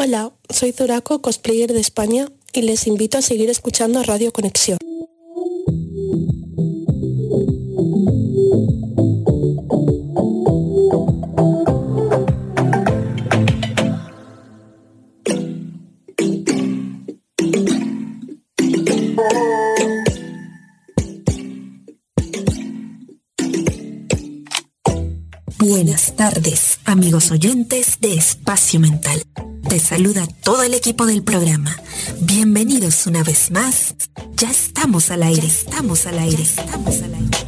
Hola, soy Zuraco, cosplayer de España, y les invito a seguir escuchando Radio Conexión. Buenas tardes, amigos oyentes de Espacio Mental. Te saluda todo el equipo del programa. Bienvenidos una vez más. Ya estamos al aire, estamos al aire, estamos al aire.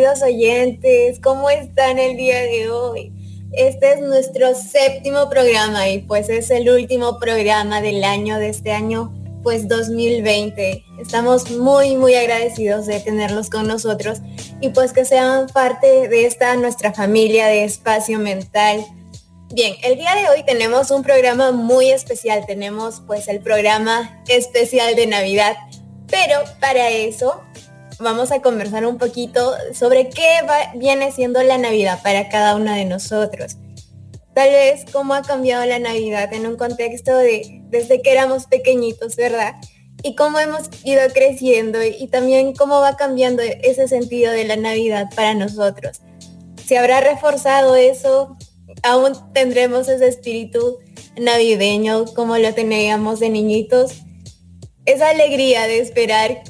Queridos oyentes. ¿Cómo están el día de hoy? Este es nuestro séptimo programa y pues es el último programa del año de este año, pues 2020. Estamos muy, muy agradecidos de tenerlos con nosotros y pues que sean parte de esta nuestra familia de espacio mental. Bien, el día de hoy tenemos un programa muy especial. Tenemos pues el programa especial de Navidad. Pero para eso vamos a conversar un poquito sobre qué viene siendo la Navidad para cada uno de nosotros. Tal vez cómo ha cambiado la Navidad en un contexto de desde que éramos pequeñitos, ¿verdad? Y cómo hemos ido creciendo y también cómo va cambiando ese sentido de la Navidad para nosotros. Si habrá reforzado eso, aún tendremos ese espíritu navideño como lo teníamos de niñitos. Esa alegría de esperar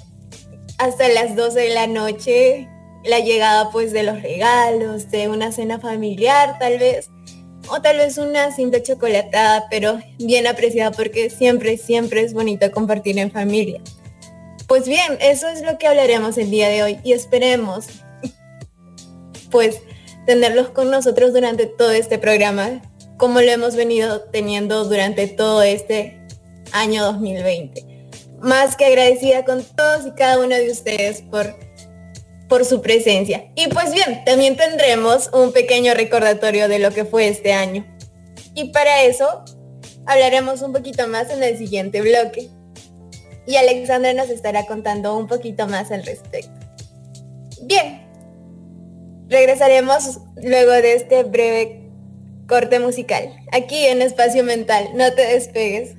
hasta las 12 de la noche, la llegada pues de los regalos, de una cena familiar tal vez, o tal vez una simple chocolatada, pero bien apreciada porque siempre, siempre es bonito compartir en familia. Pues bien, eso es lo que hablaremos el día de hoy y esperemos pues tenerlos con nosotros durante todo este programa, como lo hemos venido teniendo durante todo este año 2020 más que agradecida con todos y cada uno de ustedes por, por su presencia. Y pues bien, también tendremos un pequeño recordatorio de lo que fue este año. Y para eso hablaremos un poquito más en el siguiente bloque. Y Alexandra nos estará contando un poquito más al respecto. Bien, regresaremos luego de este breve corte musical, aquí en Espacio Mental. No te despegues.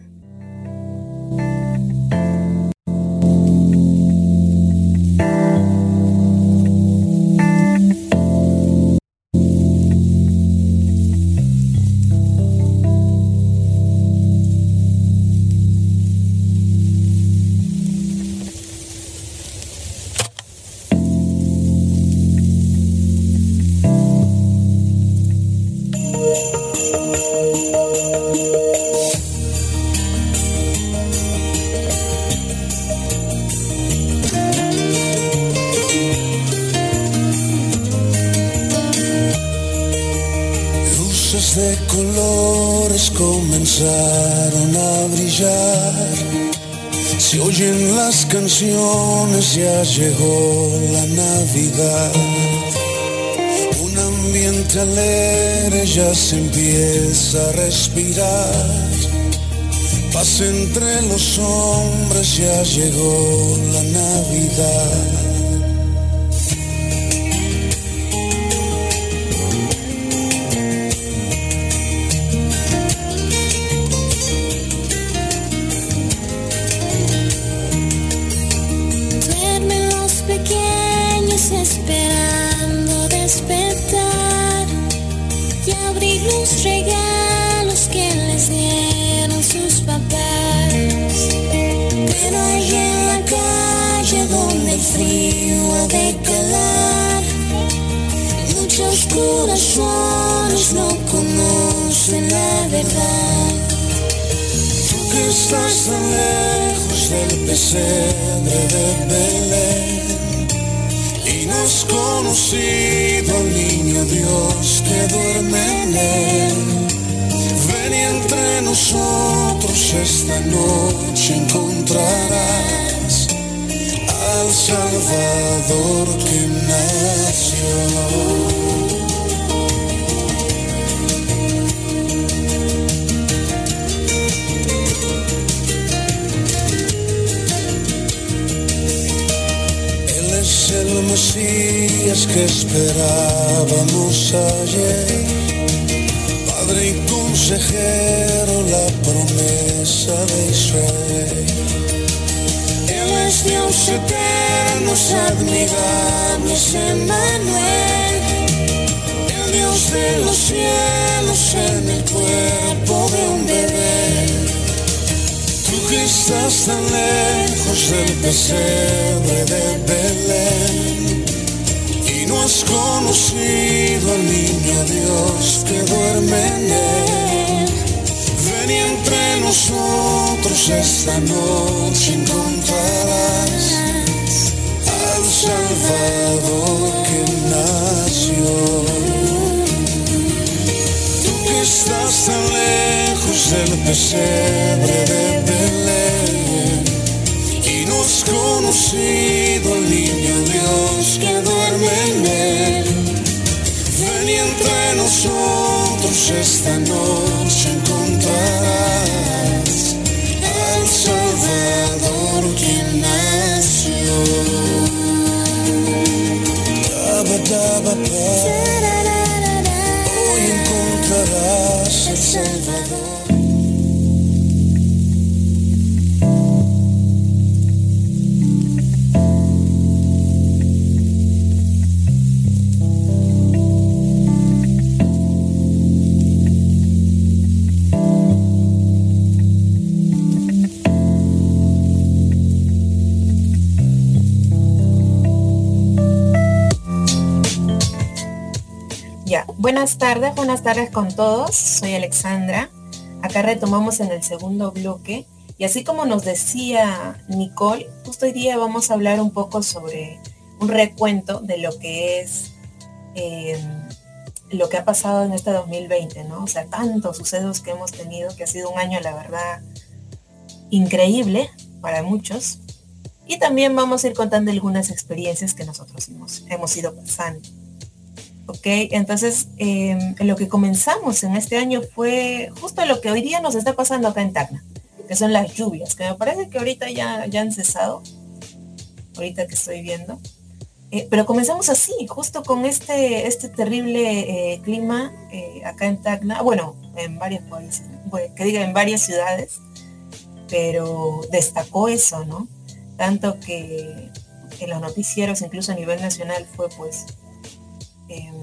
Ya llegó la Navidad. Un ambiente alegre ya se empieza a respirar. Paz entre los hombres, ya llegó la Navidad. Estás tan lejos del pesebre de Belén y no has conocido al niño Dios que duerme en él. Ven y entre nosotros esta noche encontrarás al Salvador que nació. Que esperábamos ayer. Padre y consejero, la promesa de Israel. Él es Dios eterno, es admirable, es Emmanuel. El Dios de los cielos en el cuerpo de un bebé que estás tan lejos del pesebre de Belén has conocido al niño Dios que duerme en él. Ven y entre nosotros esta noche encontrarás al Salvador que nació estás tan lejos del pesebre de has conocido al niño Dios que duerme en él. Ven y entre nosotros esta noche encontrarás al Salvador quien nació. Buenas tardes, buenas tardes con todos. Soy Alexandra. Acá retomamos en el segundo bloque. Y así como nos decía Nicole, justo hoy día vamos a hablar un poco sobre un recuento de lo que es em, lo que ha pasado en este 2020, ¿no? O sea, tantos sucesos que hemos tenido, que ha sido un año, la verdad, increíble para muchos. Y también vamos a ir contando algunas experiencias que nosotros hemos, hemos ido pasando. ¿Ok? Entonces, em, lo que comenzamos en este año fue justo lo que hoy día nos está pasando acá en Tacna, que son las lluvias, que me parece que ahorita ya, ya han cesado, ahorita que estoy viendo. Eh, pero comenzamos así, justo con este, este terrible eh, clima eh, acá en Tacna, bueno, en varios países, que diga en varias ciudades, pero destacó eso, ¿no? Tanto que en los noticieros, incluso a nivel nacional, fue pues Em,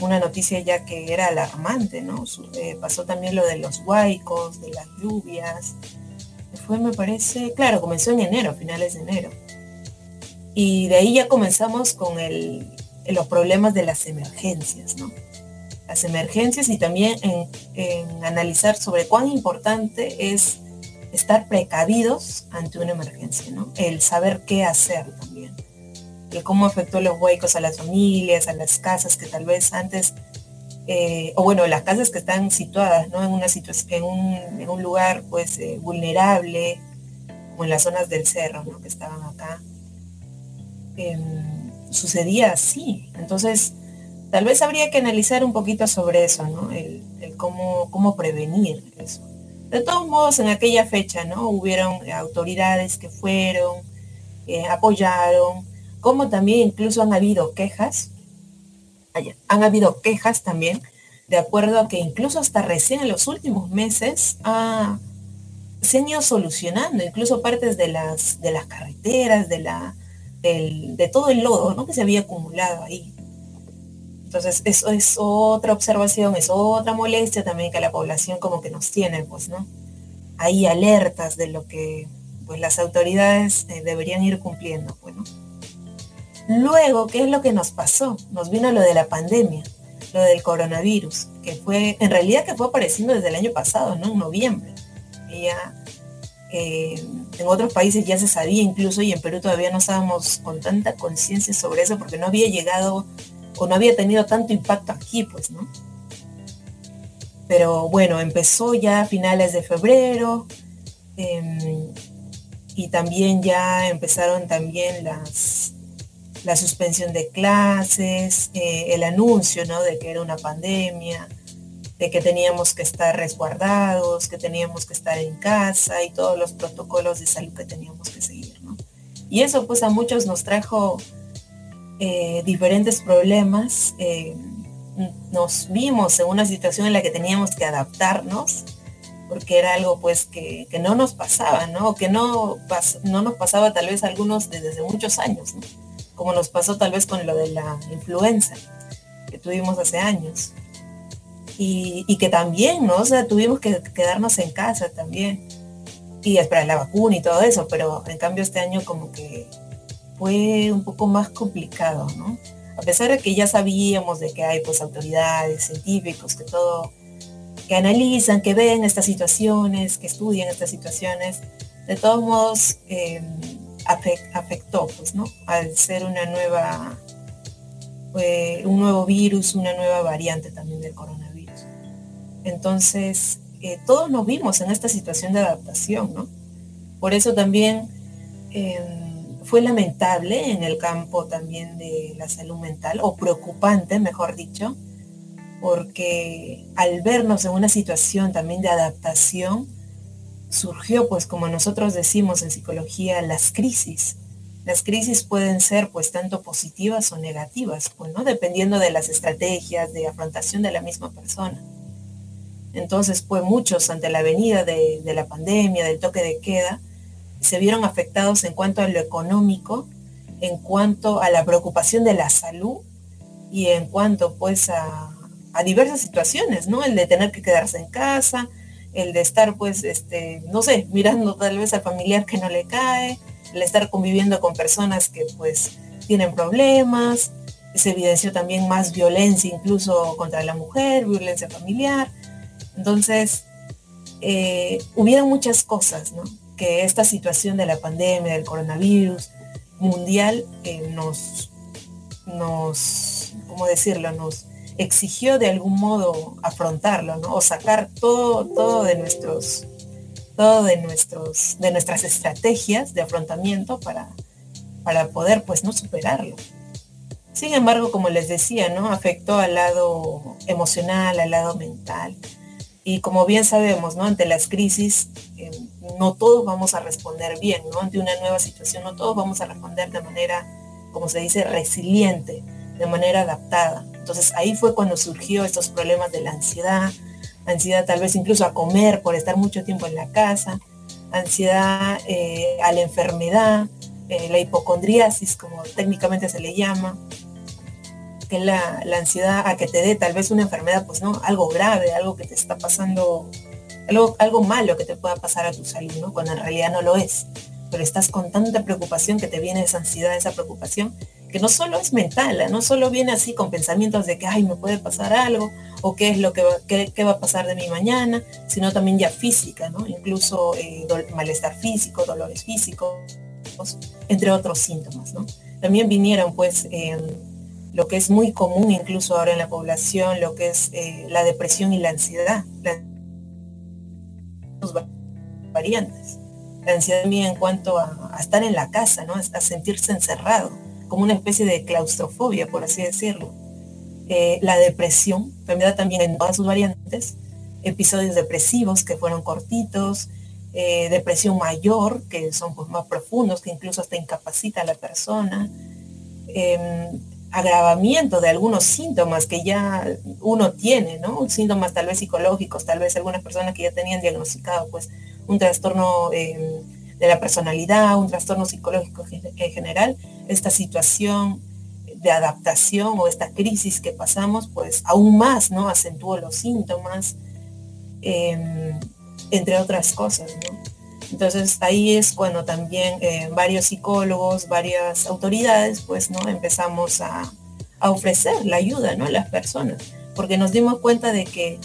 una noticia ya que era alarmante, ¿no? Eh, pasó también lo de los huaicos, de las lluvias. Fue, me parece, claro, comenzó en enero, finales de enero. Y de ahí ya comenzamos con los problemas de las emergencias, ¿no? Las emergencias y también en, en analizar sobre cuán importante es estar precavidos ante una emergencia, ¿no? El saber qué hacer también de cómo afectó los huecos a las familias, a las casas que tal vez antes, eh, o bueno, las casas que están situadas ¿no? en, una situación, en, un, lugar pues eh, vulnerable, como en las zonas del cerro ¿no? que estaban acá. Em, sucedía así. Entonces, tal vez habría que analizar un poquito sobre eso, ¿no? El, cómo, cómo prevenir eso. De todos modos, en aquella fecha, ¿no? Hubieron autoridades que fueron, eh, apoyaron, como también incluso han habido quejas, han habido quejas también, de acuerdo a que incluso hasta recién en los últimos meses se han ido solucionando, incluso partes de las, de las carreteras, de, la, de todo el lodo ¿no? que se había acumulado ahí. Entonces, eso es otra observación, es otra molestia también que la población como que nos tiene, pues, ¿no? Ahí alertas de lo que pues, las autoridades eh, deberían ir cumpliendo, pues. Luego, ¿qué es lo que nos pasó? Nos vino lo de la pandemia, lo del coronavirus, que fue, en realidad que fue apareciendo desde el año pasado, ¿no? En noviembre. ya, eh, en otros países ya se sabía incluso y en Perú todavía no estábamos con tanta conciencia sobre eso porque no había llegado o no había tenido tanto impacto aquí, pues, ¿no? Pero bueno, empezó ya a finales de febrero, em, y también ya empezaron también las la suspensión de clases, eh, el anuncio ¿no? de que era una pandemia, de que teníamos que estar resguardados, que teníamos que estar en casa y todos los protocolos de salud que teníamos que seguir. Y eso pues a muchos nos trajo eh, diferentes problemas. Eh, nos vimos en una situación en la que teníamos que adaptarnos porque era algo pues que, no nos pasaba, ¿no? Que no, no nos pasaba tal vez algunos desde muchos años, Como nos pasó tal vez con lo de la influenza que tuvimos hace años. Y, que también, ¿no? O sea, tuvimos que quedarnos en casa también. Y esperar la vacuna y todo eso, pero en cambio este año como que fue un poco más complicado, ¿no? A pesar de que ya sabíamos de que hay pues autoridades, científicos, que todo que analizan, que ven estas situaciones, que estudian estas situaciones, de todos modos eh, afectó, pues, ¿no? Al ser una nueva, un nuevo virus, una nueva variante también del coronavirus. Entonces, eh, todos nos vimos en esta situación de adaptación, ¿no? Por eso también em, fue lamentable en el campo también de la salud mental, o preocupante, mejor dicho, porque al vernos en una situación también de adaptación, surgió, pues como nosotros decimos en psicología, las crisis. Las crisis pueden ser pues tanto positivas o negativas, pues, ¿no? Dependiendo de las estrategias de afrontación de la misma persona. Entonces, pues muchos ante la venida de, la pandemia, del toque de queda, se vieron afectados en cuanto a lo económico, en cuanto a la preocupación de la salud y en cuanto pues a, a diversas situaciones, ¿no? El de tener que quedarse en casa, el de estar, pues, este, no sé, mirando tal vez al familiar que no le cae, el estar conviviendo con personas que, pues, tienen problemas. Se evidenció también más violencia incluso contra la mujer, violencia familiar. Entonces, eh, hubieron muchas cosas, ¿no? Que esta situación de la pandemia, del coronavirus mundial, eh, nos, nos, ¿cómo decirlo? Nos, exigió de algún modo afrontarlo, ¿no? O sacar todo, todo de nuestros, todo de nuestros, de nuestras estrategias de afrontamiento para, para poder pues no superarlo. Sin embargo, como les decía, ¿no? Afectó al lado emocional, al lado mental. Y como bien sabemos, ¿no? Ante las crisis, eh, no todos vamos a responder bien, ¿no? Ante una nueva situación, no todos vamos a responder de manera, como se dice, resiliente, de manera adaptada. Entonces ahí fue cuando surgió estos problemas de la ansiedad, ansiedad tal vez incluso a comer por estar mucho tiempo en la casa, ansiedad eh, a la enfermedad, eh, la hipocondriasis, como técnicamente se le llama, que es la, ansiedad a que te dé tal vez una enfermedad, pues no, algo grave, algo que te está pasando, algo, algo malo que te pueda pasar a tu salud, ¿no? Cuando en realidad no lo es. Pero estás con tanta preocupación que te viene esa ansiedad, esa preocupación, que no solo es mental, ¿eh? no solo viene así con pensamientos de que, ay, me puede pasar algo, o qué es lo que va, qué, va a pasar de mi mañana, sino también ya física. Incluso eh, malestar físico, dolores físicos, entre otros síntomas. También vinieron, pues, lo que es muy común incluso ahora en la población, lo que es eh, la depresión y la ansiedad, las variantes. La ansiedad también en cuanto a, a estar en la casa, ¿no? A sentirse encerrado como una especie de claustrofobia, por así decirlo. Eh, la depresión, enfermedad también en todas sus variantes, episodios depresivos que fueron cortitos, eh, depresión mayor, que son pues, más profundos, que incluso hasta incapacita a la persona, em, agravamiento de algunos síntomas que ya uno tiene, ¿no? Síntomas tal vez psicológicos, tal vez algunas personas que ya tenían diagnosticado pues un trastorno em, de la personalidad, un trastorno psicológico en general, esta situación de adaptación o esta crisis que pasamos, pues aún más, ¿no? Acentuó los síntomas, em, entre otras cosas. Entonces ahí es cuando también eh, varios psicólogos, varias autoridades, pues, ¿no? Empezamos a, ofrecer la ayuda, ¿no? A las personas, porque nos dimos cuenta de que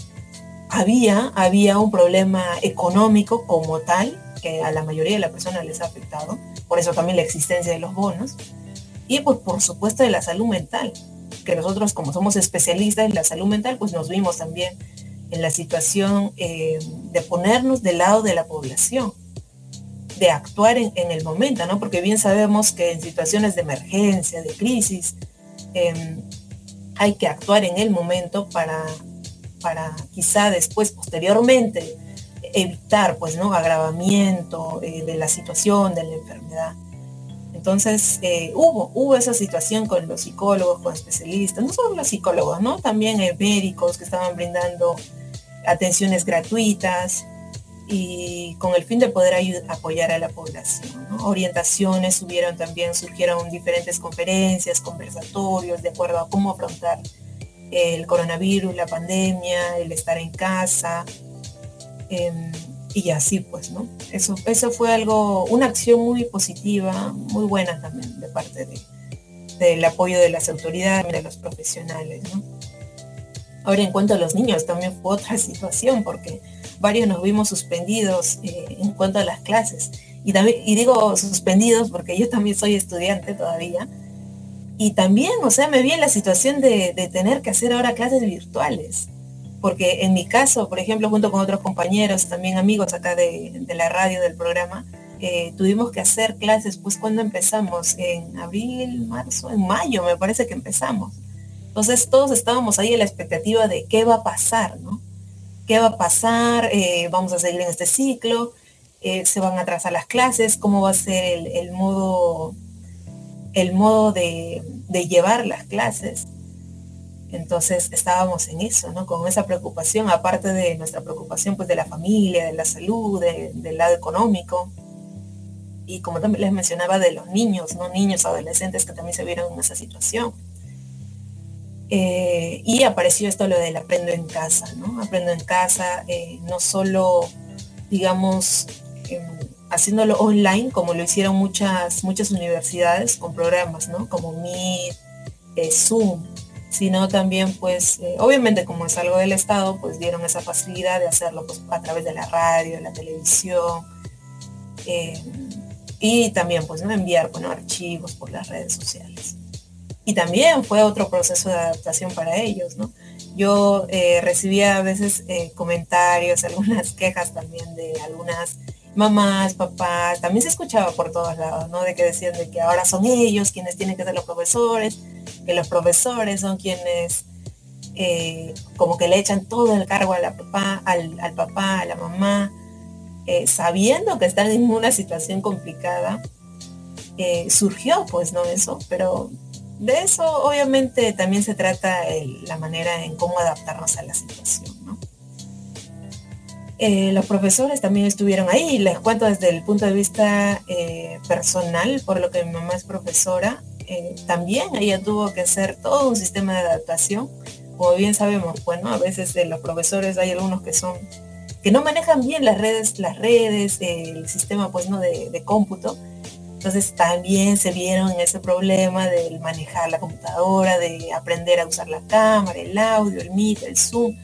había, había un problema económico como tal, que a la mayoría de las personas les ha afectado, por eso también la existencia de los bonos, y pues por supuesto de la salud mental, que nosotros como somos especialistas en la salud mental, pues nos vimos también en la situación eh, de ponernos del lado de la población, de actuar en, el momento, ¿no? Porque bien sabemos que en situaciones de emergencia, de crisis, em, hay que actuar en el momento para, para quizá después, posteriormente, evitar, pues, ¿no? Agravamiento eh, de la situación, de la enfermedad. Entonces, eh, hubo, hubo esa situación con los psicólogos, con especialistas, no solo los psicólogos, ¿no? También hay médicos que estaban brindando atenciones gratuitas, y con el fin de poder apoyar a la población. Orientaciones subieron también, surgieron diferentes conferencias, conversatorios de acuerdo a cómo afrontar el coronavirus, la pandemia, el estar en casa. Em, y así pues, ¿no? Eso, eso fue algo, una acción muy positiva, muy buena también de parte de, del apoyo de las autoridades, de los profesionales. Ahora en cuanto a los niños también fue otra situación porque varios nos vimos suspendidos eh, en cuanto a las clases. Y, también, y digo suspendidos porque yo también soy estudiante todavía. Y también, o sea, me vi en la situación de, tener que hacer ahora clases virtuales. Porque en mi caso, por ejemplo, junto con otros compañeros, también amigos acá de, la radio, del programa, eh, tuvimos que hacer clases, pues cuando empezamos, en abril, marzo, en mayo me parece que empezamos. Entonces todos estábamos ahí en la expectativa de qué va a pasar, ¿no? qué va a pasar, eh, vamos a seguir en este ciclo, eh, se van a atrasar las clases, cómo va a ser el, modo, el modo de, llevar las clases. Entonces estábamos en eso, ¿no? Con esa preocupación, aparte de nuestra preocupación pues de la familia, de la salud, del lado económico. Y como también les mencionaba, de los niños, ¿no? Niños, adolescentes que también se vieron en esa situación. Eh, y apareció esto lo del aprendo en casa, ¿no? Aprendo en casa, eh, no solo, digamos, em, haciéndolo online, como lo hicieron muchas, muchas universidades con programas, ¿no? Como Meet, eh, Zoom, sino también, pues, obviamente como es algo del Estado, pues dieron esa facilidad de hacerlo pues, a través de la radio, la televisión, y también, pues, ¿no? enviar, bueno, archivos por las redes sociales y también fue otro proceso de adaptación para ellos, ¿no? Yo eh, recibía a veces eh, comentarios, algunas quejas también de algunas mamás, papás, también se escuchaba por todos lados, ¿no? De que decían de que ahora son ellos quienes tienen que ser los profesores, que los profesores son quienes eh, como que le echan todo el cargo a papá, al, papá, a la mamá, sabiendo que están en una situación complicada. surgió pues no eso, pero de eso obviamente también se trata la manera en cómo adaptarnos a la situación. Eh, los profesores también estuvieron ahí, les cuento desde el punto de vista eh, personal, por lo que mi mamá es profesora, eh, también ella tuvo que hacer todo un sistema de adaptación. Como bien sabemos, bueno, a veces los profesores hay algunos que son que no manejan bien las redes, las redes, el sistema pues no de, de cómputo, entonces también se vieron ese problema del manejar la computadora, de aprender a usar la cámara, el audio, el Meet, el Zoom,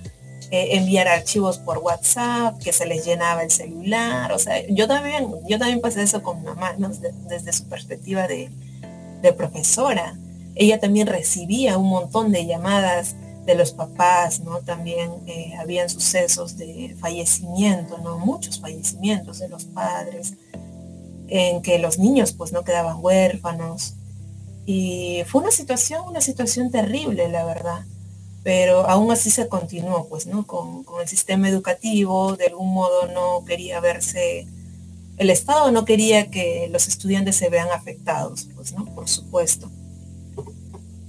eh, enviar archivos por WhatsApp, que se les llenaba el celular. O sea, yo también, yo también pasé eso con mamá, desde su perspectiva de, profesora. Ella también recibía un montón de llamadas de los papás, ¿no? También eh, habían sucesos de fallecimiento, ¿no? Muchos fallecimientos de los padres en que los niños pues no quedaban huérfanos. Y fue una situación, una situación terrible, la verdad. Pero aún así se continuó, pues, ¿no? Con, el sistema educativo, de algún modo no quería verse, el Estado no quería que los estudiantes se vean afectados, pues, ¿no? Por supuesto.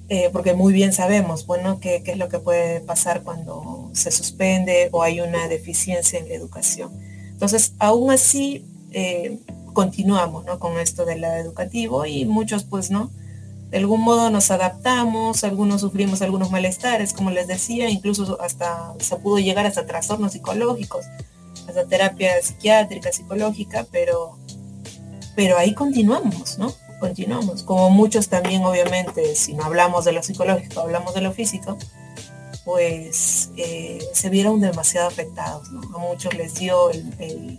Eh, porque muy bien sabemos, bueno, qué, es lo que puede pasar cuando se suspende o hay una deficiencia en la educación. Entonces, aún así, eh, continuamos ¿no? con esto del lado educativo y muchos pues no. De algún modo nos adaptamos, algunos sufrimos algunos malestares, como les decía, incluso hasta se pudo llegar hasta trastornos psicológicos, hasta terapia psiquiátrica, psicológica, pero, pero ahí continuamos, ¿no? Continuamos. Como muchos también, obviamente, si no hablamos de lo psicológico, hablamos de lo físico, pues eh, se vieron demasiado afectados. A muchos les dio el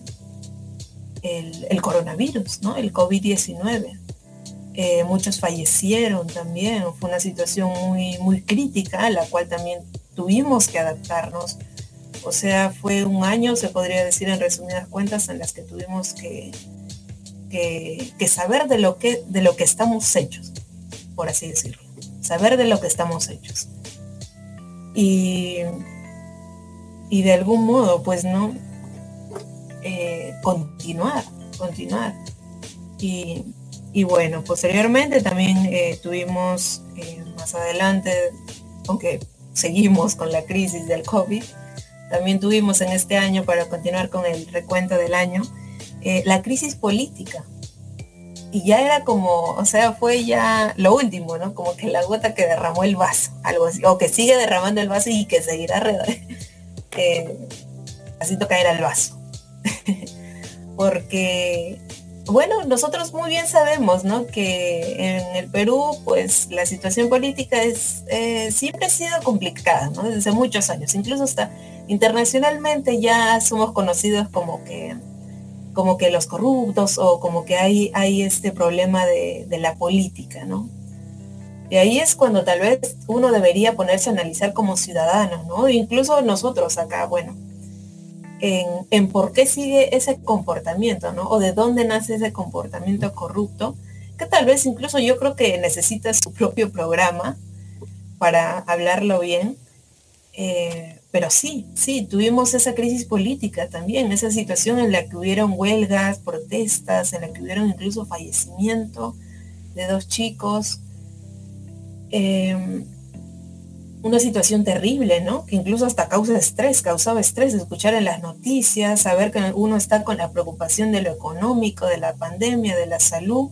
el, coronavirus, ¿no? El COVID-19. Eh, muchos fallecieron también, fue una situación muy, muy crítica a la cual también tuvimos que adaptarnos. O sea, fue un año, se podría decir en resumidas cuentas, en las que tuvimos que, que, saber de lo que, de lo que estamos hechos, por así decirlo. Saber de lo que estamos hechos. Y, y de algún modo, pues no, eh, continuar, continuar. Y, y, bueno, posteriormente también eh, tuvimos eh, más adelante, aunque seguimos con la crisis del COVID, también tuvimos en este año, para continuar con el recuento del año, eh, la crisis política. Y ya era como, o sea, fue ya lo último, ¿no? Como que la gota que derramó el vaso, algo así, o que sigue derramando el vaso y que seguirá eh, haciendo caer al vaso. Porque, bueno, nosotros muy bien sabemos, ¿no? Que en el Perú, pues la situación política es, eh, siempre ha sido complicada, ¿no? Desde muchos años, incluso hasta internacionalmente ya somos conocidos como que como que los corruptos o como que hay, hay este problema de, la política, ¿no? Y ahí es cuando tal vez uno debería ponerse a analizar como ciudadano, ¿no? Incluso nosotros acá, bueno, en, en, por qué sigue ese comportamiento, ¿no? O de dónde nace ese comportamiento corrupto, que tal vez incluso yo creo que necesita su propio programa para hablarlo bien. Eh, pero sí, sí, tuvimos esa crisis política también, esa situación en la que hubieron huelgas, protestas, en la que hubieron incluso fallecimiento de dos chicos. Em, una situación terrible, ¿no? Que incluso hasta causa estrés, causaba estrés escuchar en las noticias, saber que uno está con la preocupación de lo económico, de la pandemia, de la salud,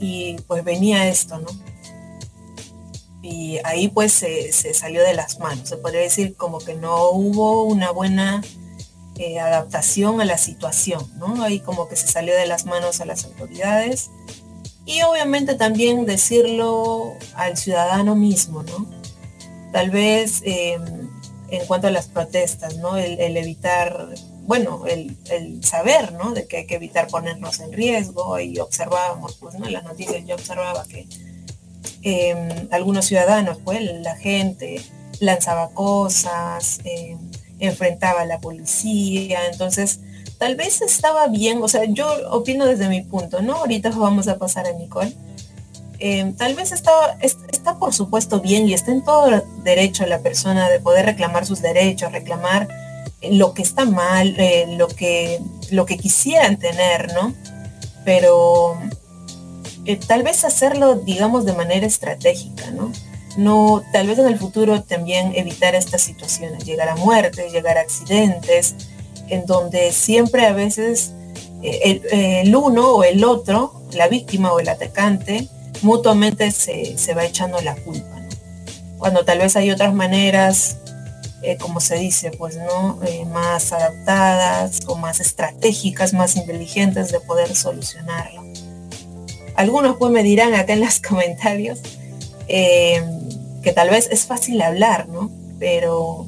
y pues venía esto, ¿no? Y ahí pues se, salió de las manos. Se podría decir como que no hubo una buena eh, adaptación a la situación, ¿no? Ahí como que se salió de las manos a las autoridades y obviamente también decirlo al ciudadano mismo, ¿no? Tal vez em, en cuanto a las protestas, ¿no? El, evitar, bueno, el, saber, ¿no? De que hay que evitar ponernos en riesgo y observábamos, pues, ¿no? En las noticias yo observaba que Em, algunos ciudadanos, pues la gente lanzaba cosas, em, enfrentaba a la policía, entonces tal vez estaba bien, o sea, yo opino desde mi punto, ¿no? Ahorita vamos a pasar a Nicole. Em, tal vez está, está por supuesto bien y está en todo derecho la persona de poder reclamar sus derechos, reclamar lo que está mal, eh, lo, que, lo que quisieran tener, ¿no? Pero eh, tal vez hacerlo, digamos, de manera estratégica, ¿no? Tal vez en el futuro también evitar estas situaciones, llegar a muertes, llegar a accidentes, en donde siempre a veces eh, el, uno o el otro, la víctima o el atacante, mutuamente se, va echando la culpa, ¿no? Cuando tal vez hay otras maneras, eh, como se dice, pues, ¿no? más adaptadas o más estratégicas, más inteligentes de poder solucionarlo. Algunos pues me dirán acá en los comentarios eh, que tal vez es fácil hablar, ¿no? Pero,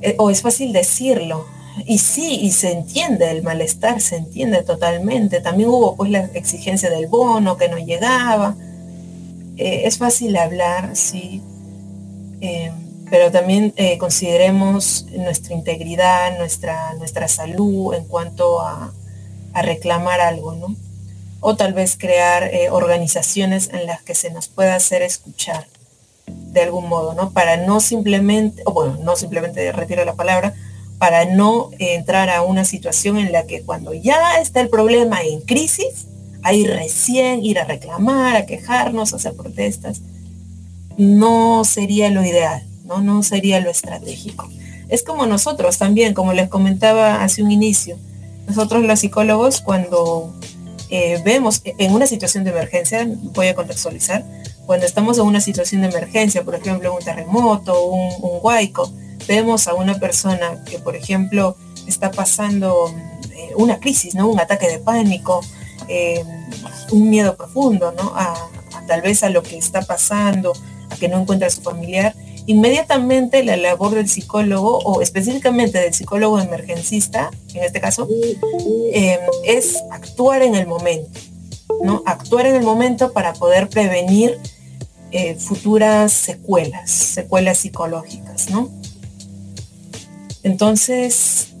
eh, o es fácil decirlo. Y sí, y se entiende el malestar, se entiende totalmente. También hubo pues la exigencia del bono que no llegaba. Eh, es fácil hablar, sí. pero también consideremos nuestra integridad, nuestra, nuestra salud en cuanto a, a reclamar algo, ¿no? O tal vez crear eh, organizaciones en las que se nos pueda hacer escuchar de algún modo, ¿no? Para no simplemente, o bueno, no simplemente retiro la palabra, para no entrar a una situación en la que cuando ya está el problema en crisis, ahí recién ir a reclamar, a quejarnos, a hacer protestas, no sería lo ideal, ¿no? No sería lo estratégico. Es como nosotros también, como les comentaba hace un inicio, nosotros los psicólogos cuando eh, vemos en una situación de emergencia, voy a contextualizar, cuando estamos en una situación de emergencia, por ejemplo, un terremoto, un, un huaico, vemos a una persona que, por ejemplo, está pasando eh, una crisis, ¿no? Un ataque de pánico, eh, un miedo profundo, ¿no? a, tal vez a lo que está pasando, a que no encuentra a su familiar inmediatamente la labor del psicólogo o específicamente del psicólogo emergencista, en este caso, em, es actuar en el momento, ¿no? Actuar en el momento para poder prevenir eh, futuras secuelas, secuelas psicológicas, ¿no? Entonces,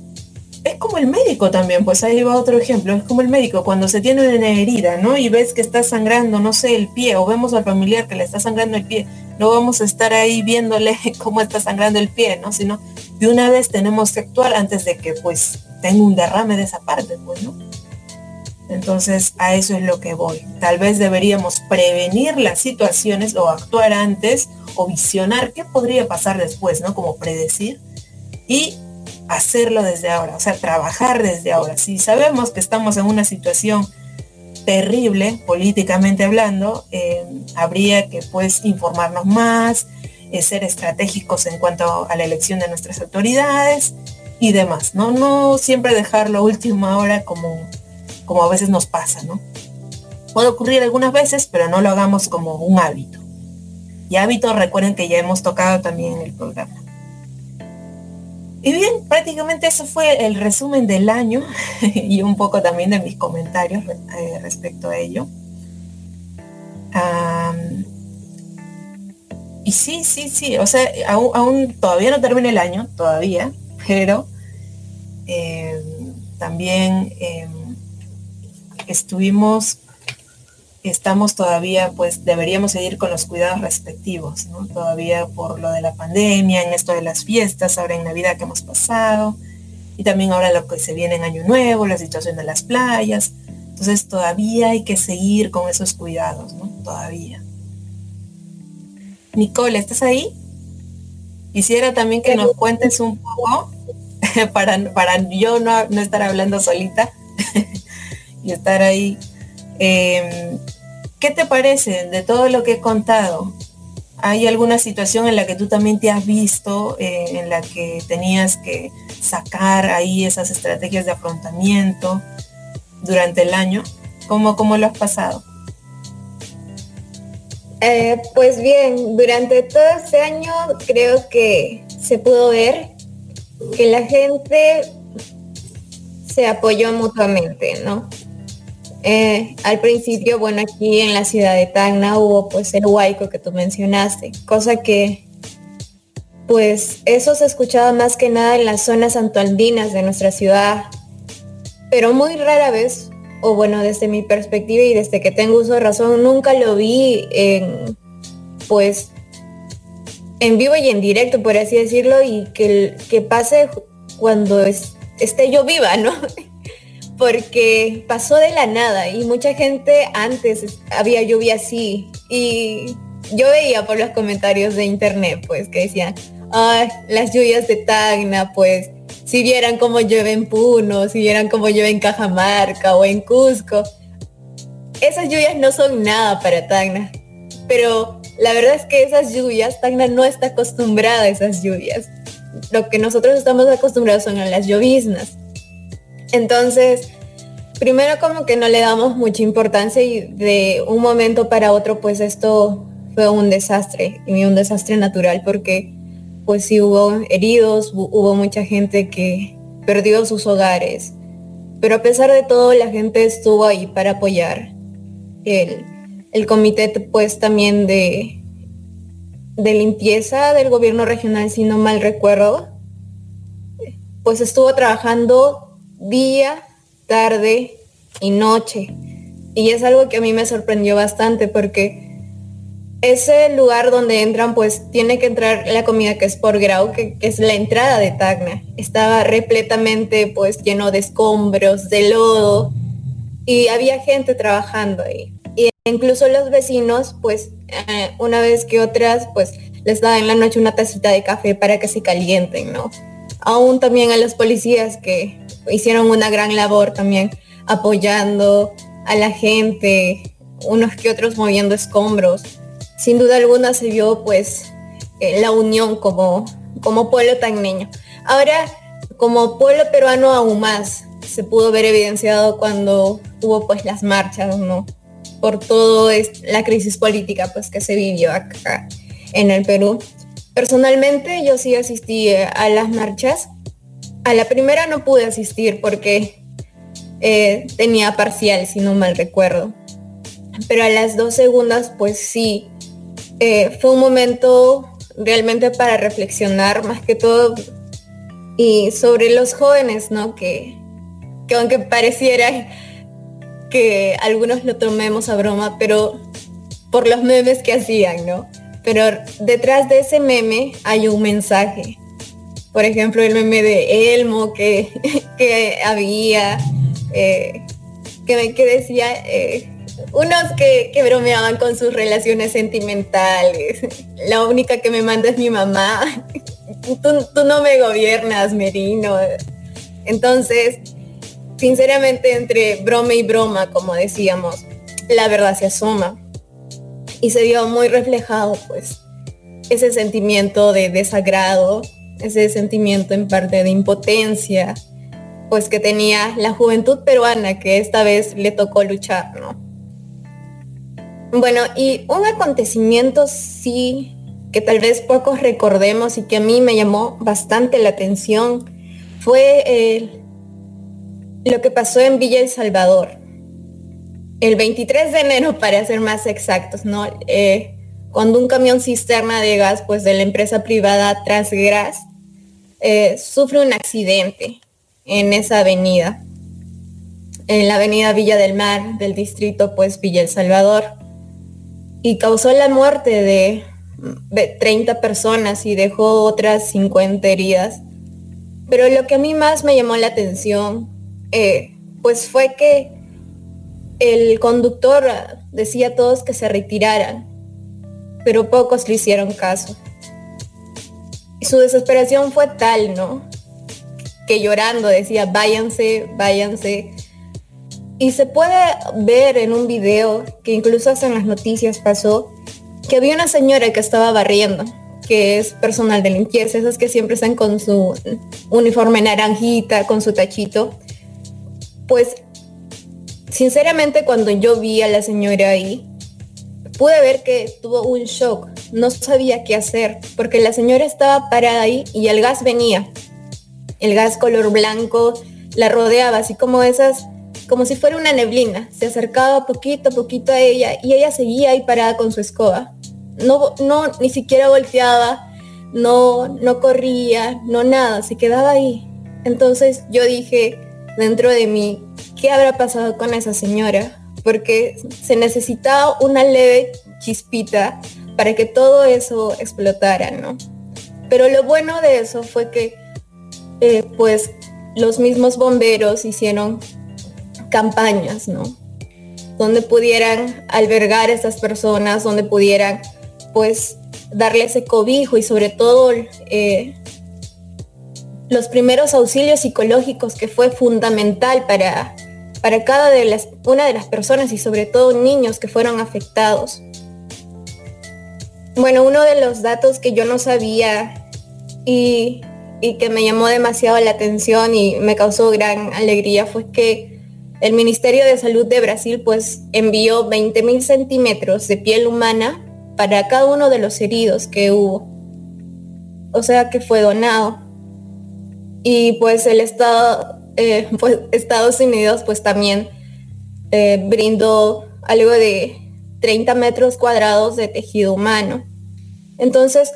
es como el médico también, pues ahí va otro ejemplo, es como el médico, cuando se tiene una herida, ¿no? Y ves que está sangrando, no sé, el pie, o vemos al familiar que le está sangrando el pie, no vamos a estar ahí viéndole cómo está sangrando el pie, ¿no? Sino de una vez tenemos que actuar antes de que pues tenga un derrame de esa parte, pues, ¿no? Entonces a eso es lo que voy. Tal vez deberíamos prevenir las situaciones o actuar antes o visionar qué podría pasar después, ¿no? Como predecir y hacerlo desde ahora, o sea, trabajar desde ahora. Si sabemos que estamos en una situación terrible, políticamente hablando, eh, habría que pues informarnos más, eh, ser estratégicos en cuanto a la elección de nuestras autoridades y demás, ¿no? No siempre dejarlo última hora como, como a veces nos pasa, ¿no? Puede ocurrir algunas veces, pero no lo hagamos como un hábito. Y hábito, recuerden que ya hemos tocado también en el programa. Y bien, prácticamente eso fue el resumen del año y un poco también de mis comentarios eh, respecto a ello. y sí, sí, sí, o sea, aún, todavía no termina el año, todavía, pero em, también em, estuvimos estamos todavía, pues deberíamos seguir con los cuidados respectivos, ¿no? Todavía por lo de la pandemia, en esto de las fiestas, ahora en Navidad que hemos pasado, y también ahora lo que se viene en Año Nuevo, la situación de las playas. Entonces todavía hay que seguir con esos cuidados, ¿no? Todavía. Nicole, ¿estás ahí? Quisiera también que nos cuentes un poco, para, para yo no, no estar hablando solita y estar ahí. Em, ¿Qué te parece de todo lo que he contado? ¿Hay alguna situación en la que tú también te has visto, eh, en la que tenías que sacar ahí esas estrategias de afrontamiento durante el año? ¿Cómo, cómo lo has pasado? Eh, pues bien, durante todo este año creo que se pudo ver que la gente se apoyó mutuamente, ¿no? Eh, al principio, bueno, aquí en la ciudad de Tacna hubo pues el huaico que tú mencionaste, cosa que pues eso se escuchaba más que nada en las zonas santoandinas de nuestra ciudad, pero muy rara vez, o bueno, desde mi perspectiva y desde que tengo uso de razón, nunca lo vi en pues en vivo y en directo, por así decirlo, y que, que pase cuando esté yo viva, ¿no? Porque pasó de la nada y mucha gente antes había lluvia así y yo veía por los comentarios de internet pues que decían, ay, las lluvias de Tacna pues si vieran cómo llueve en Puno, si vieran cómo llueve en Cajamarca o en Cusco, esas lluvias no son nada para Tacna, pero la verdad es que esas lluvias, Tacna no está acostumbrada a esas lluvias. Lo que nosotros estamos acostumbrados son a las lloviznas. Entonces, primero como que no le damos mucha importancia y de un momento para otro pues esto fue un desastre y un desastre natural porque pues sí hubo heridos, hubo mucha gente que perdió sus hogares, pero a pesar de todo la gente estuvo ahí para apoyar. El, el comité pues también de, de limpieza del gobierno regional, si no mal recuerdo, pues estuvo trabajando día, tarde y noche. Y es algo que a mí me sorprendió bastante porque ese lugar donde entran, pues tiene que entrar la comida que es por grau, que, es la entrada de Tacna. Estaba repletamente pues lleno de escombros, de lodo y había gente trabajando ahí. Y incluso los vecinos, pues eh, una vez que otras, pues les daban en la noche una tacita de café para que se calienten, ¿no? Aún también a los policías que hicieron una gran labor también apoyando a la gente, unos que otros moviendo escombros. Sin duda alguna se vio pues eh, la unión como, como pueblo tan niño. Ahora, como pueblo peruano aún más se pudo ver evidenciado cuando hubo pues las marchas, ¿no? Por todo la crisis política pues que se vivió acá en el Perú. Personalmente yo sí asistí eh, a las marchas a la primera no pude asistir porque eh, tenía parcial, si no mal recuerdo. Pero a las dos segundas, pues sí, eh, fue un momento realmente para reflexionar, más que todo y sobre los jóvenes, ¿no? Que, que aunque pareciera que algunos lo tomemos a broma, pero por los memes que hacían, ¿no? Pero detrás de ese meme hay un mensaje. Por ejemplo, el meme de Elmo que, que había, eh, que, que decía, eh, unos que, que, bromeaban con sus relaciones sentimentales. La única que me manda es mi mamá. Tú, tú no me gobiernas, Merino. Entonces, sinceramente, entre broma y broma, como decíamos, la verdad se asoma. Y se vio muy reflejado, pues, ese sentimiento de desagrado, ese sentimiento en parte de impotencia, pues que tenía la juventud peruana que esta vez le tocó luchar, ¿no? Bueno, y un acontecimiento sí que tal vez pocos recordemos y que a mí me llamó bastante la atención fue lo que pasó en Villa El Salvador. El 23 de enero, para ser más exactos, ¿no? Eh, cuando un camión cisterna de gas, pues de la empresa privada Transgras, eh, sufre un accidente en esa avenida, en la avenida Villa del Mar del distrito, pues Villa El Salvador y causó la muerte de, 30 personas y dejó otras 50 heridas. Pero lo que a mí más me llamó la atención, eh, pues fue que el conductor decía a todos que se retiraran, pero pocos le hicieron caso. Y su desesperación fue tal, ¿no? Que llorando decía, váyanse, váyanse. Y se puede ver en un video que incluso hasta en las noticias pasó que había una señora que estaba barriendo, que es personal de limpieza, esas que siempre están con su uniforme naranjita, con su tachito. Pues sinceramente cuando yo vi a la señora ahí, pude ver que tuvo un shock, no sabía qué hacer, porque la señora estaba parada ahí y el gas venía. El gas color blanco la rodeaba, así como esas como si fuera una neblina. Se acercaba poquito a poquito a ella y ella seguía ahí parada con su escoba. No, no, ni siquiera volteaba, no, no corría, no nada, se quedaba ahí. Entonces yo dije dentro de mí, ¿qué habrá pasado con esa señora? Porque se necesitaba una leve chispita para que todo eso explotara, ¿no? Pero lo bueno de eso fue que eh, pues los mismos bomberos hicieron campañas, ¿no? Donde pudieran albergar a estas personas, donde pudieran pues darle ese cobijo y sobre todo eh, los primeros auxilios psicológicos que fue fundamental para, para cada de las, una de las personas y sobre todo niños que fueron afectados. Bueno, uno de los datos que yo no sabía y, y que me llamó demasiado la atención y me causó gran alegría fue que el Ministerio de Salud de Brasil pues envió 20.000 centímetros de piel humana para cada uno de los heridos que hubo. O sea que fue donado. Y pues el Estado, eh, pues Estados Unidos pues también eh, brindó algo de 30 metros cuadrados de tejido humano. Entonces,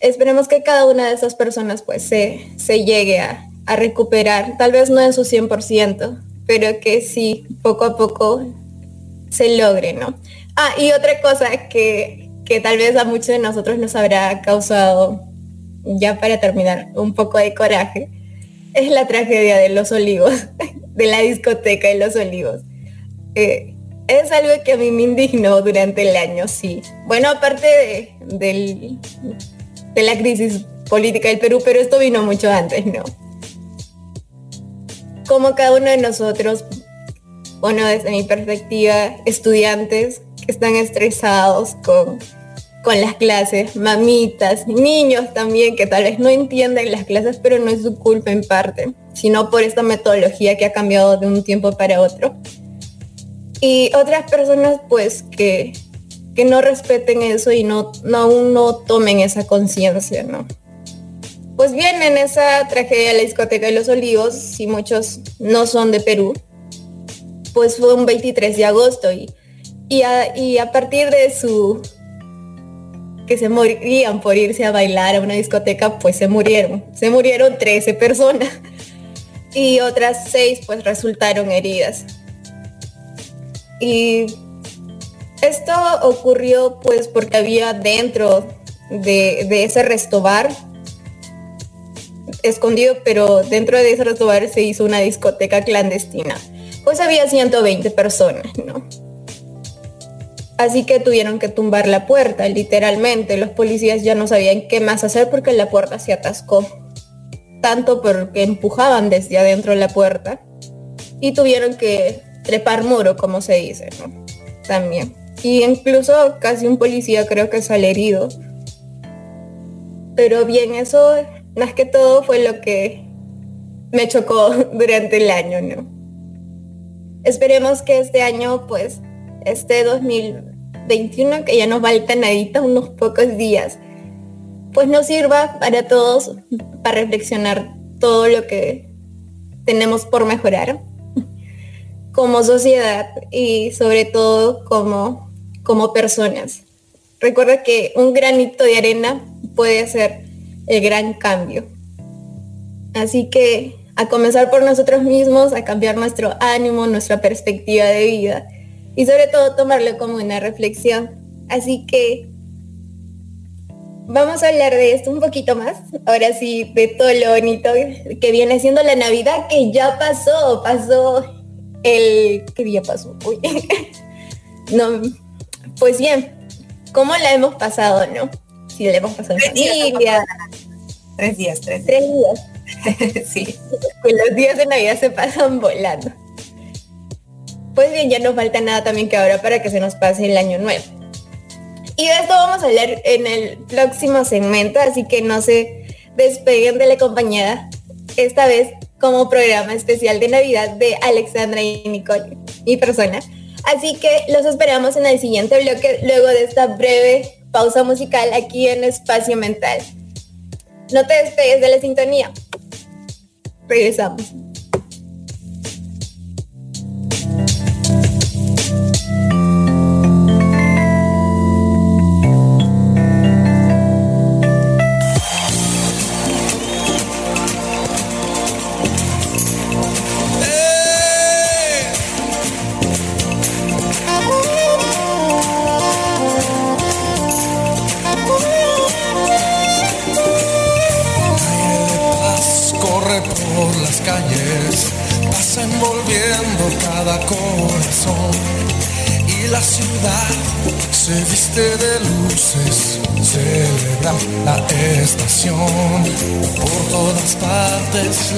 esperemos que cada una de esas personas pues se, se llegue a, a recuperar, tal vez no en su 100%, pero que sí, poco a poco se logre, ¿no? Ah, y otra cosa que, que tal vez a muchos de nosotros nos habrá causado, ya para terminar, un poco de coraje, es la tragedia de los olivos, de la discoteca de los olivos. Eh, es algo que a mí me indignó durante el año, sí. Bueno, aparte de, de la crisis política del Perú, pero esto vino mucho antes, ¿no? como cada uno de nosotros, bueno, desde mi perspectiva, estudiantes que están estresados con, con las clases, mamitas, niños también que tal vez no entienden las clases, pero no es su culpa en parte, sino por esta metodología que ha cambiado de un tiempo para otro. Y otras personas pues que, que no respeten eso y no, no aún no tomen esa conciencia, ¿no? Pues bien, en esa tragedia de la discoteca de los olivos, si muchos no son de Perú, pues fue un 23 de agosto y, y, a, partir de su que se morían por irse a bailar a una discoteca, pues se murieron. Se murieron 13 personas y otras 6 pues resultaron heridas. Y esto ocurrió pues porque había dentro de, de ese restobar escondido, pero dentro de ese restobar se hizo una discoteca clandestina. Pues había 120 personas, ¿no? Así que tuvieron que tumbar la puerta, literalmente. Los policías ya no sabían qué más hacer porque la puerta se atascó. Tanto porque empujaban desde adentro la puerta y tuvieron que trepar muro, como se dice, ¿no? También. Y incluso casi un policía creo que sale herido. Pero bien, eso más que todo fue lo que me chocó durante el año, ¿no? Esperemos que este año, pues, este 2021, que ya nos falta nadita, unos pocos días, pues nos sirva para todos, para reflexionar todo lo que tenemos por mejorar como sociedad y sobre todo como, como personas. Recuerda que un granito de arena puede ser el gran cambio. Así que a comenzar por nosotros mismos, a cambiar nuestro ánimo, nuestra perspectiva de vida y sobre todo tomarlo como una reflexión. Así que vamos a hablar de esto un poquito más. Ahora sí, de todo lo bonito que viene siendo la Navidad que ya pasó, pasó el... ¿Qué día pasó? Uy. no, pues bien, ¿cómo la hemos pasado, no? Si la hemos pasado en familia. Tres días, tres, Tres días. sí. Pues los días de Navidad se pasan volando. Pues bien, ya no falta nada también que ahora para que se nos pase el año nuevo. Y de esto vamos a hablar en el próximo segmento, así que no se despeguen de la compañía, esta vez como programa especial de Navidad de Alexandra y Nicole, mi persona. Así que los esperamos en el siguiente bloque, luego de esta breve pausa musical aquí en Espacio Mental. No te despegues de la sintonía. Regresamos.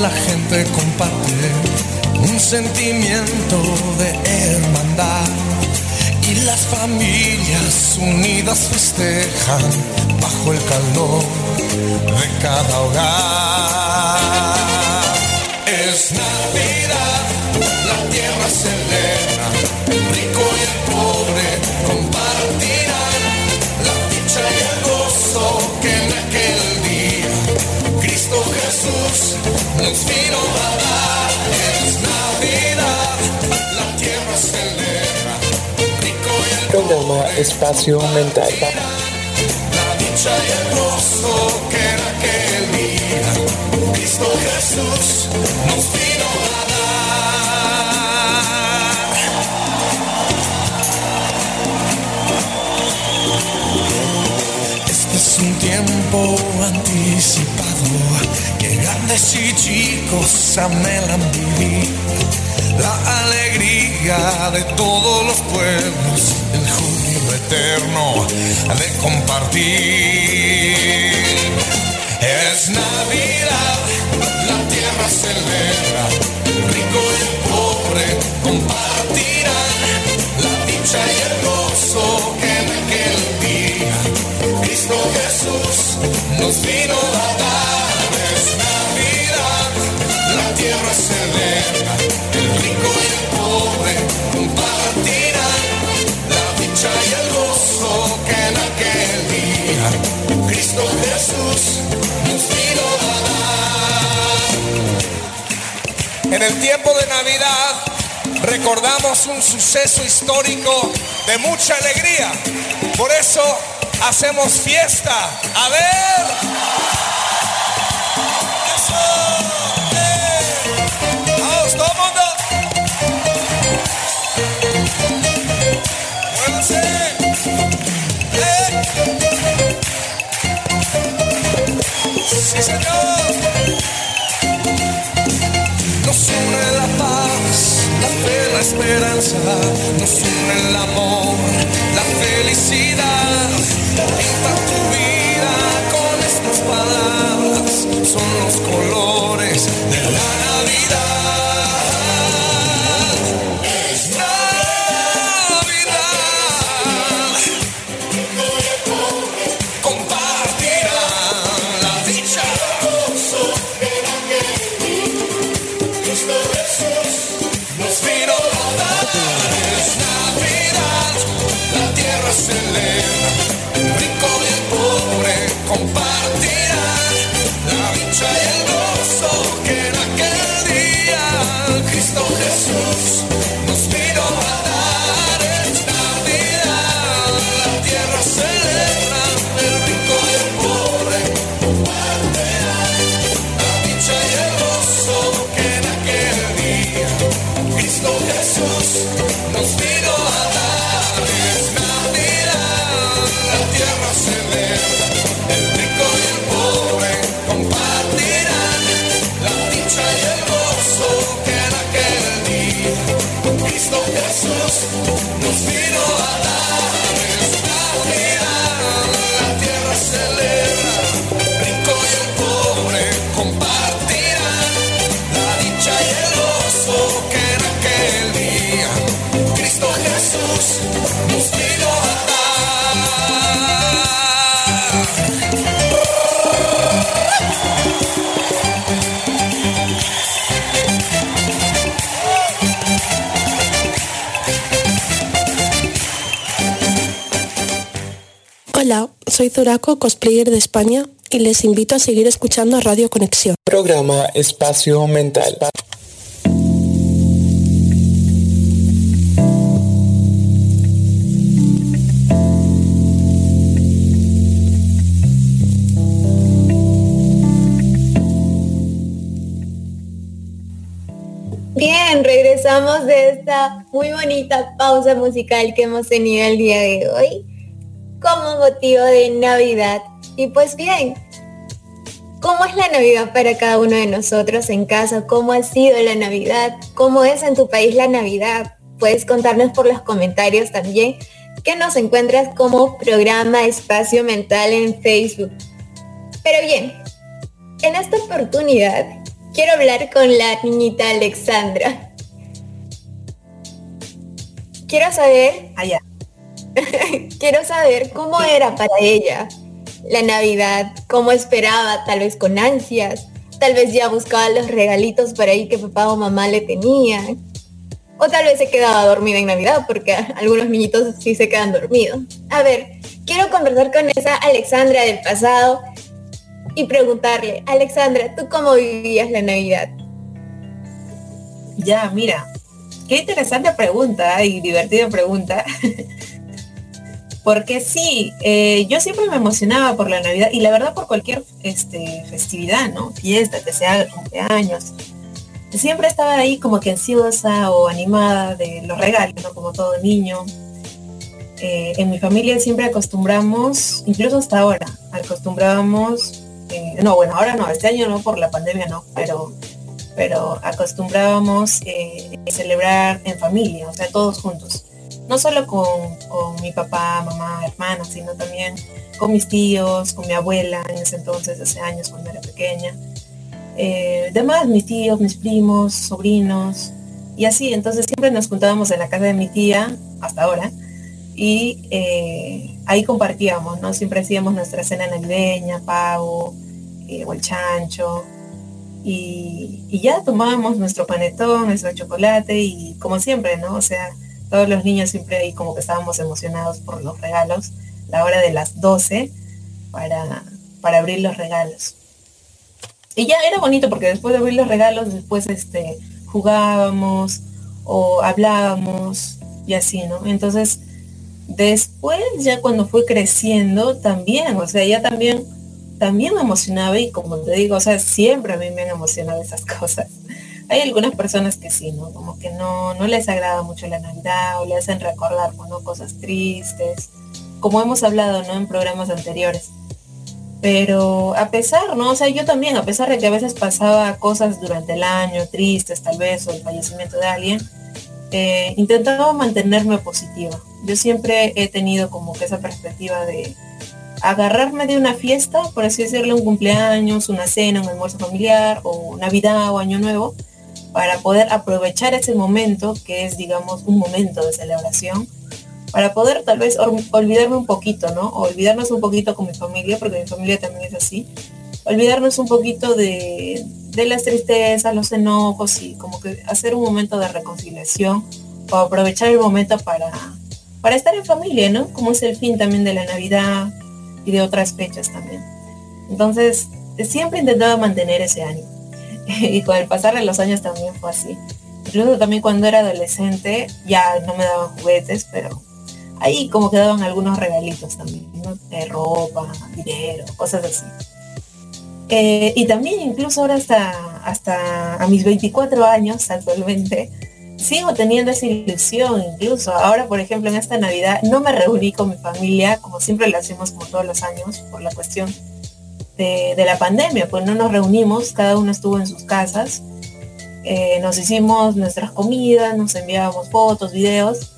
La gente comparte un sentimiento de hermandad. Y las familias unidas festejan bajo el calor de cada hogar. Es Navidad, la tierra celebra, Programa Espacio Mental. la dicha y el gozo que en aquel día Cristo Jesús nos vino a dar. Este es un tiempo anticipado que grandes y chicos anhelan vivir la alegría de todos los pueblos, el júbilo eterno de compartir. En el tiempo de Navidad recordamos un suceso histórico de mucha alegría. Por eso hacemos fiesta. A ver. Eh. Vamos, todo mundo. Muévanse. Eh. Sí, señor. Esperanza, nos une el amor, la felicidad. Pinta tu vida con estas palabras, son los colores de la Navidad. Soy Zuraco, cosplayer de España, y les invito a seguir escuchando Radio Conexión. Programa Espacio Mental. Bien, regresamos de esta muy bonita pausa musical que hemos tenido el día de hoy como motivo de Navidad. Y pues bien, ¿cómo es la Navidad para cada uno de nosotros en casa? ¿Cómo ha sido la Navidad? ¿Cómo es en tu país la Navidad? Puedes contarnos por los comentarios también que nos encuentras como programa Espacio Mental en Facebook. Pero bien, en esta oportunidad quiero hablar con la niñita Alexandra. Quiero saber, Allá. quiero saber cómo era para ella la Navidad, cómo esperaba, tal vez con ansias, tal vez ya buscaba los regalitos por ahí que papá o mamá le tenían. O tal vez se quedaba dormida en Navidad, porque algunos niñitos sí se quedan dormidos. A ver, quiero conversar con esa Alexandra del pasado y preguntarle, Alexandra, ¿tú cómo vivías la Navidad? Ya, mira, qué interesante pregunta y divertida pregunta. Porque sí, eh, yo siempre me emocionaba por la Navidad y la verdad por cualquier este, festividad, ¿no? Fiesta, que sea cumpleaños. Siempre estaba ahí como que ansiosa o animada de los regalos, ¿no? Como todo niño. Eh, en mi familia siempre acostumbramos, incluso hasta ahora, acostumbrábamos, eh, no, bueno, ahora no, este año no, por la pandemia no, pero, pero acostumbrábamos celebrar en familia, o sea, todos juntos no solo con, con, mi papá, mamá, hermanos, sino también con mis tíos, con mi abuela en ese entonces, hace años cuando era pequeña. Eh, demás, mis tíos, mis primos, sobrinos, y así, entonces siempre nos juntábamos en la casa de mi tía, hasta ahora, y eh, ahí compartíamos, ¿no? Siempre hacíamos nuestra cena navideña, pavo, eh, o el chancho, y, y ya tomábamos nuestro panetón, nuestro chocolate, y como siempre, ¿no? O sea, todos los niños siempre ahí como que estábamos emocionados por los regalos, la hora de las 12 para, para abrir los regalos. Y ya era bonito porque después de abrir los regalos, después este, jugábamos o hablábamos y así, ¿no? Entonces, Después, ya cuando fui creciendo, también, o sea, ya también, también me emocionaba y como te digo, o sea, siempre a mí me han emocionado esas cosas. Hay algunas personas que sí, ¿no? Como que no, no les agrada mucho la Navidad o le hacen recordar, bueno, cosas tristes, como hemos hablado, ¿no? En programas anteriores. Pero a pesar, ¿no? O sea, yo también, a pesar de que a veces pasaba cosas durante el año, tristes tal vez, o el fallecimiento de alguien, eh, intentaba mantenerme positiva. Yo siempre he tenido como que esa perspectiva de agarrarme de una fiesta, por así decirlo, un cumpleaños, una cena, un almuerzo familiar, o Navidad o Año Nuevo, para poder aprovechar ese momento, que es, digamos, un momento de celebración, para poder tal vez olvidarme un poquito, ¿no? Olvidarnos un poquito con mi familia, porque mi familia también es así. Olvidarnos un poquito de, de las tristezas, los enojos y como que hacer un momento de reconciliación o aprovechar el momento para, para estar en familia, ¿no? Como es el fin también de la Navidad y de otras fechas también. Entonces, siempre intentaba mantener ese ánimo. y con el pasar de los años también fue así. Incluso también cuando era adolescente ya no me daban juguetes, pero ahí como que daban algunos regalitos también, De ropa, dinero, cosas así. Eh, y también incluso ahora hasta, hasta a mis 24 años actualmente, sigo teniendo esa ilusión incluso. Ahora, por ejemplo, en esta Navidad no me reuní con mi familia, como siempre lo hacemos como todos los años, por la cuestión de, la pandemia, pues no nos reunimos, cada uno estuvo en sus casas, eh, nos hicimos nuestras comidas, nos enviábamos fotos, videos,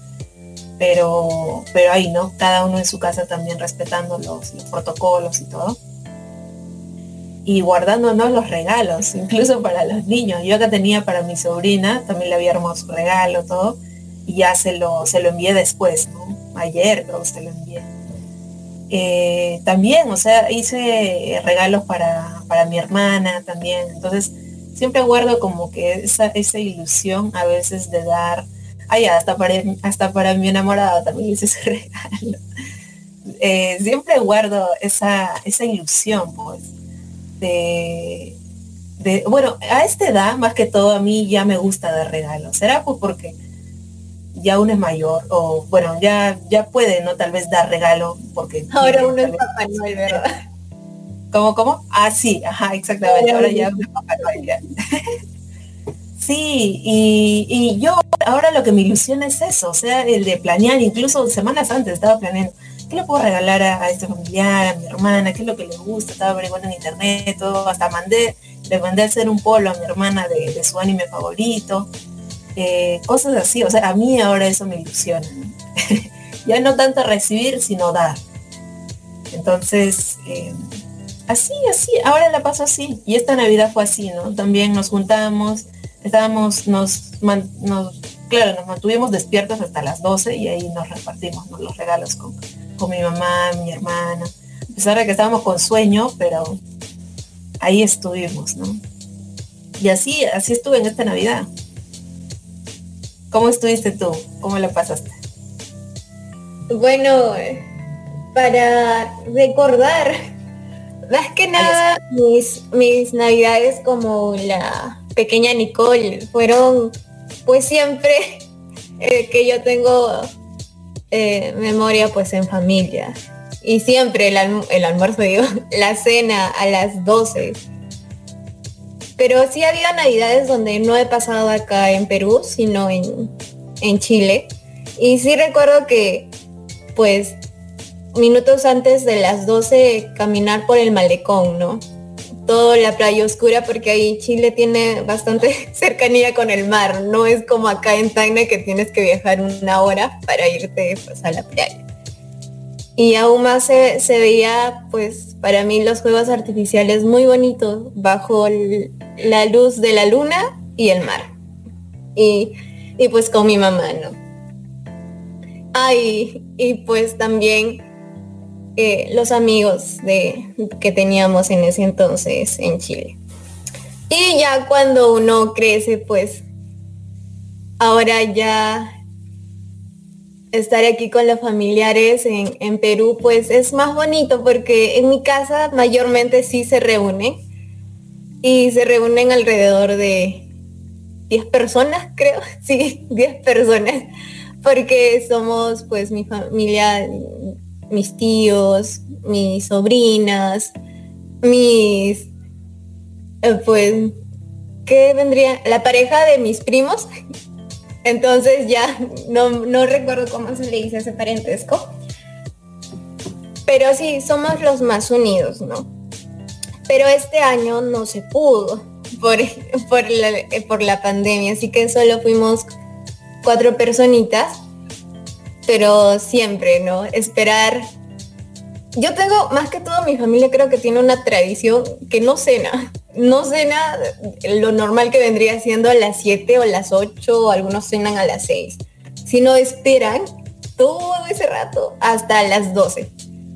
pero, pero ahí, ¿no? Cada uno en su casa también respetando los, protocolos y todo. Y guardándonos los regalos, incluso para los niños. Yo acá tenía para mi sobrina, también le había armado su regalo, todo, y ya se lo, se lo envié después, ¿no? Ayer creo se lo envié. Eh, también, o sea, hice regalos para, para mi hermana también. Entonces, siempre guardo como que esa, esa ilusión a veces de dar Ay, hasta para, hasta para mi enamorado también hice ese regalo. Eh, siempre guardo esa, esa ilusión, pues, de, de, bueno, a esta edad, más que todo, a mí ya me gusta dar regalos. ¿Será pues porque ya uno es mayor o, bueno, ya, ya puede, ¿no? Tal vez dar regalo porque... Ahora uno es Papá Noel, ¿verdad? ¿Cómo, cómo? Ah, sí, ajá, exactamente. Ahora ya uno es Papá Noel. Sí, y, yo ahora lo que me ilusiona es eso, o sea, el de planear, incluso semanas antes estaba planeando, ¿qué le puedo regalar a, este familiar, a mi hermana? ¿Qué es lo que le gusta? Estaba averiguando en internet, todo, hasta mandé, le mandé a hacer un polo a mi hermana de, su anime favorito, eh, cosas así, o sea, a mí ahora eso me ilusiona. ya no tanto recibir, sino dar. Entonces, eh, así, así, ahora la paso así. Y esta Navidad fue así, ¿no? También nos juntamos, estábamos, nos, claro, nos mantuvimos despiertos hasta las 12 y ahí nos repartimos los regalos con, con mi mamá, mi hermana. A pesar de que estábamos con sueño, pero ahí estuvimos, ¿no? Y así, así estuve en esta Navidad. ¿Cómo estuviste tú? ¿Cómo la pasaste? Bueno, para recordar, más que nada mis, mis navidades como la pequeña Nicole fueron pues siempre eh, que yo tengo eh, memoria pues en familia. Y siempre el, almuerzo, digo, la cena a las 12. Pero sí ha habido navidades donde no he pasado acá en Perú, sino en, en Chile. Y sí recuerdo que pues minutos antes de las 12 caminar por el malecón, ¿no? toda la playa oscura porque ahí Chile tiene bastante cercanía con el mar. No es como acá en Tacna que tienes que viajar una hora para irte pues, a la playa. Y aún más se, veía, pues, para mí los juegos artificiales muy bonitos bajo la luz de la luna y el mar. Y, y pues con mi mamá, ¿no? Ay, y pues también eh, los amigos de, que teníamos en ese entonces en Chile. Y ya cuando uno crece, pues ahora ya estar aquí con los familiares en, en, Perú, pues es más bonito porque en mi casa mayormente sí se reúnen y se reúnen alrededor de 10 personas, creo, sí, 10 personas porque somos pues mi familia, mis tíos, mis sobrinas, mis, eh, pues, ¿qué vendría? La pareja de mis primos. Entonces ya no, no recuerdo cómo se le dice ese parentesco. Pero sí, somos los más unidos, ¿no? Pero este año no se pudo por, por, la, por la pandemia, así que solo fuimos cuatro personitas, pero siempre, ¿no? Esperar. Yo tengo, más que todo mi familia creo que tiene una tradición que no cena. No cena lo normal que vendría siendo a las 7 o las 8, o algunos cenan a las 6, sino esperan todo ese rato hasta las 12.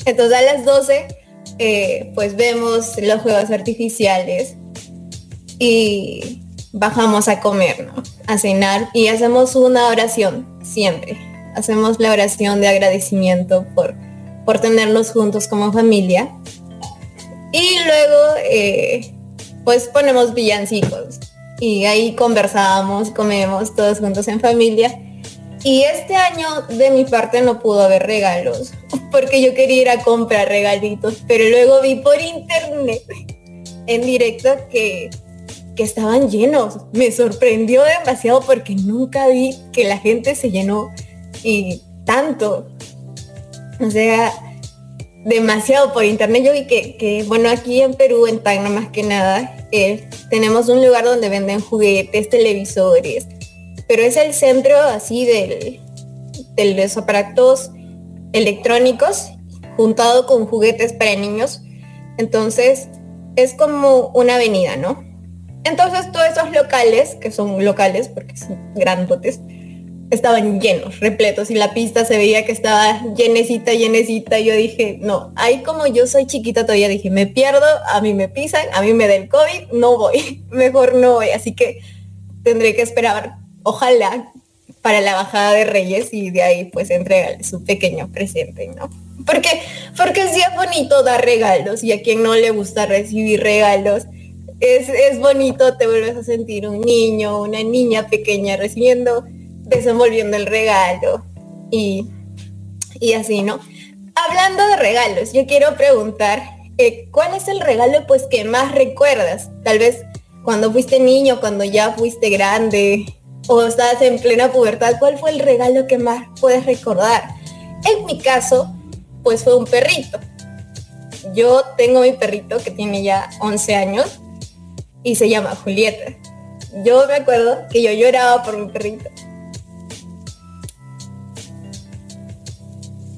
Entonces a las 12 eh, pues vemos los juegos artificiales y bajamos a comer, ¿no? A cenar y hacemos una oración siempre. Hacemos la oración de agradecimiento por, por tenernos juntos como familia. Y luego eh, pues ponemos villancicos y ahí conversamos, comemos todos juntos en familia y este año de mi parte no pudo haber regalos, porque yo quería ir a comprar regalitos, pero luego vi por internet en directo que, que estaban llenos. Me sorprendió demasiado porque nunca vi que la gente se llenó y tanto. O sea, demasiado por internet. Yo vi que, bueno, aquí en Perú, en Tacna más que nada, eh, tenemos un lugar donde venden juguetes, televisores, pero es el centro así del, de los aparatos electrónicos juntado con juguetes para niños. Entonces es como una avenida, ¿no? Entonces todos esos locales, que son locales porque son grandotes, estaban llenos, repletos y la pista se veía que estaba llenecita, llenecita. Yo dije, no, ahí como yo soy chiquita todavía dije, me pierdo, a mí me pisan, a mí me da el COVID, no voy, mejor no voy. Así que tendré que esperar ojalá para la bajada de Reyes y de ahí pues entregarle su pequeño presente, ¿no? Porque, porque sí es bonito dar regalos y a quien no le gusta recibir regalos, es, es bonito, te vuelves a sentir un niño, una niña pequeña recibiendo, desenvolviendo el regalo y, y así, ¿no? Hablando de regalos, yo quiero preguntar, eh, ¿cuál es el regalo pues que más recuerdas? Tal vez cuando fuiste niño, cuando ya fuiste grande, o estás en plena pubertad, ¿cuál fue el regalo que más puedes recordar? En mi caso, pues fue un perrito. Yo tengo mi perrito que tiene ya 11 años y se llama Julieta. Yo me acuerdo que yo lloraba por mi perrito.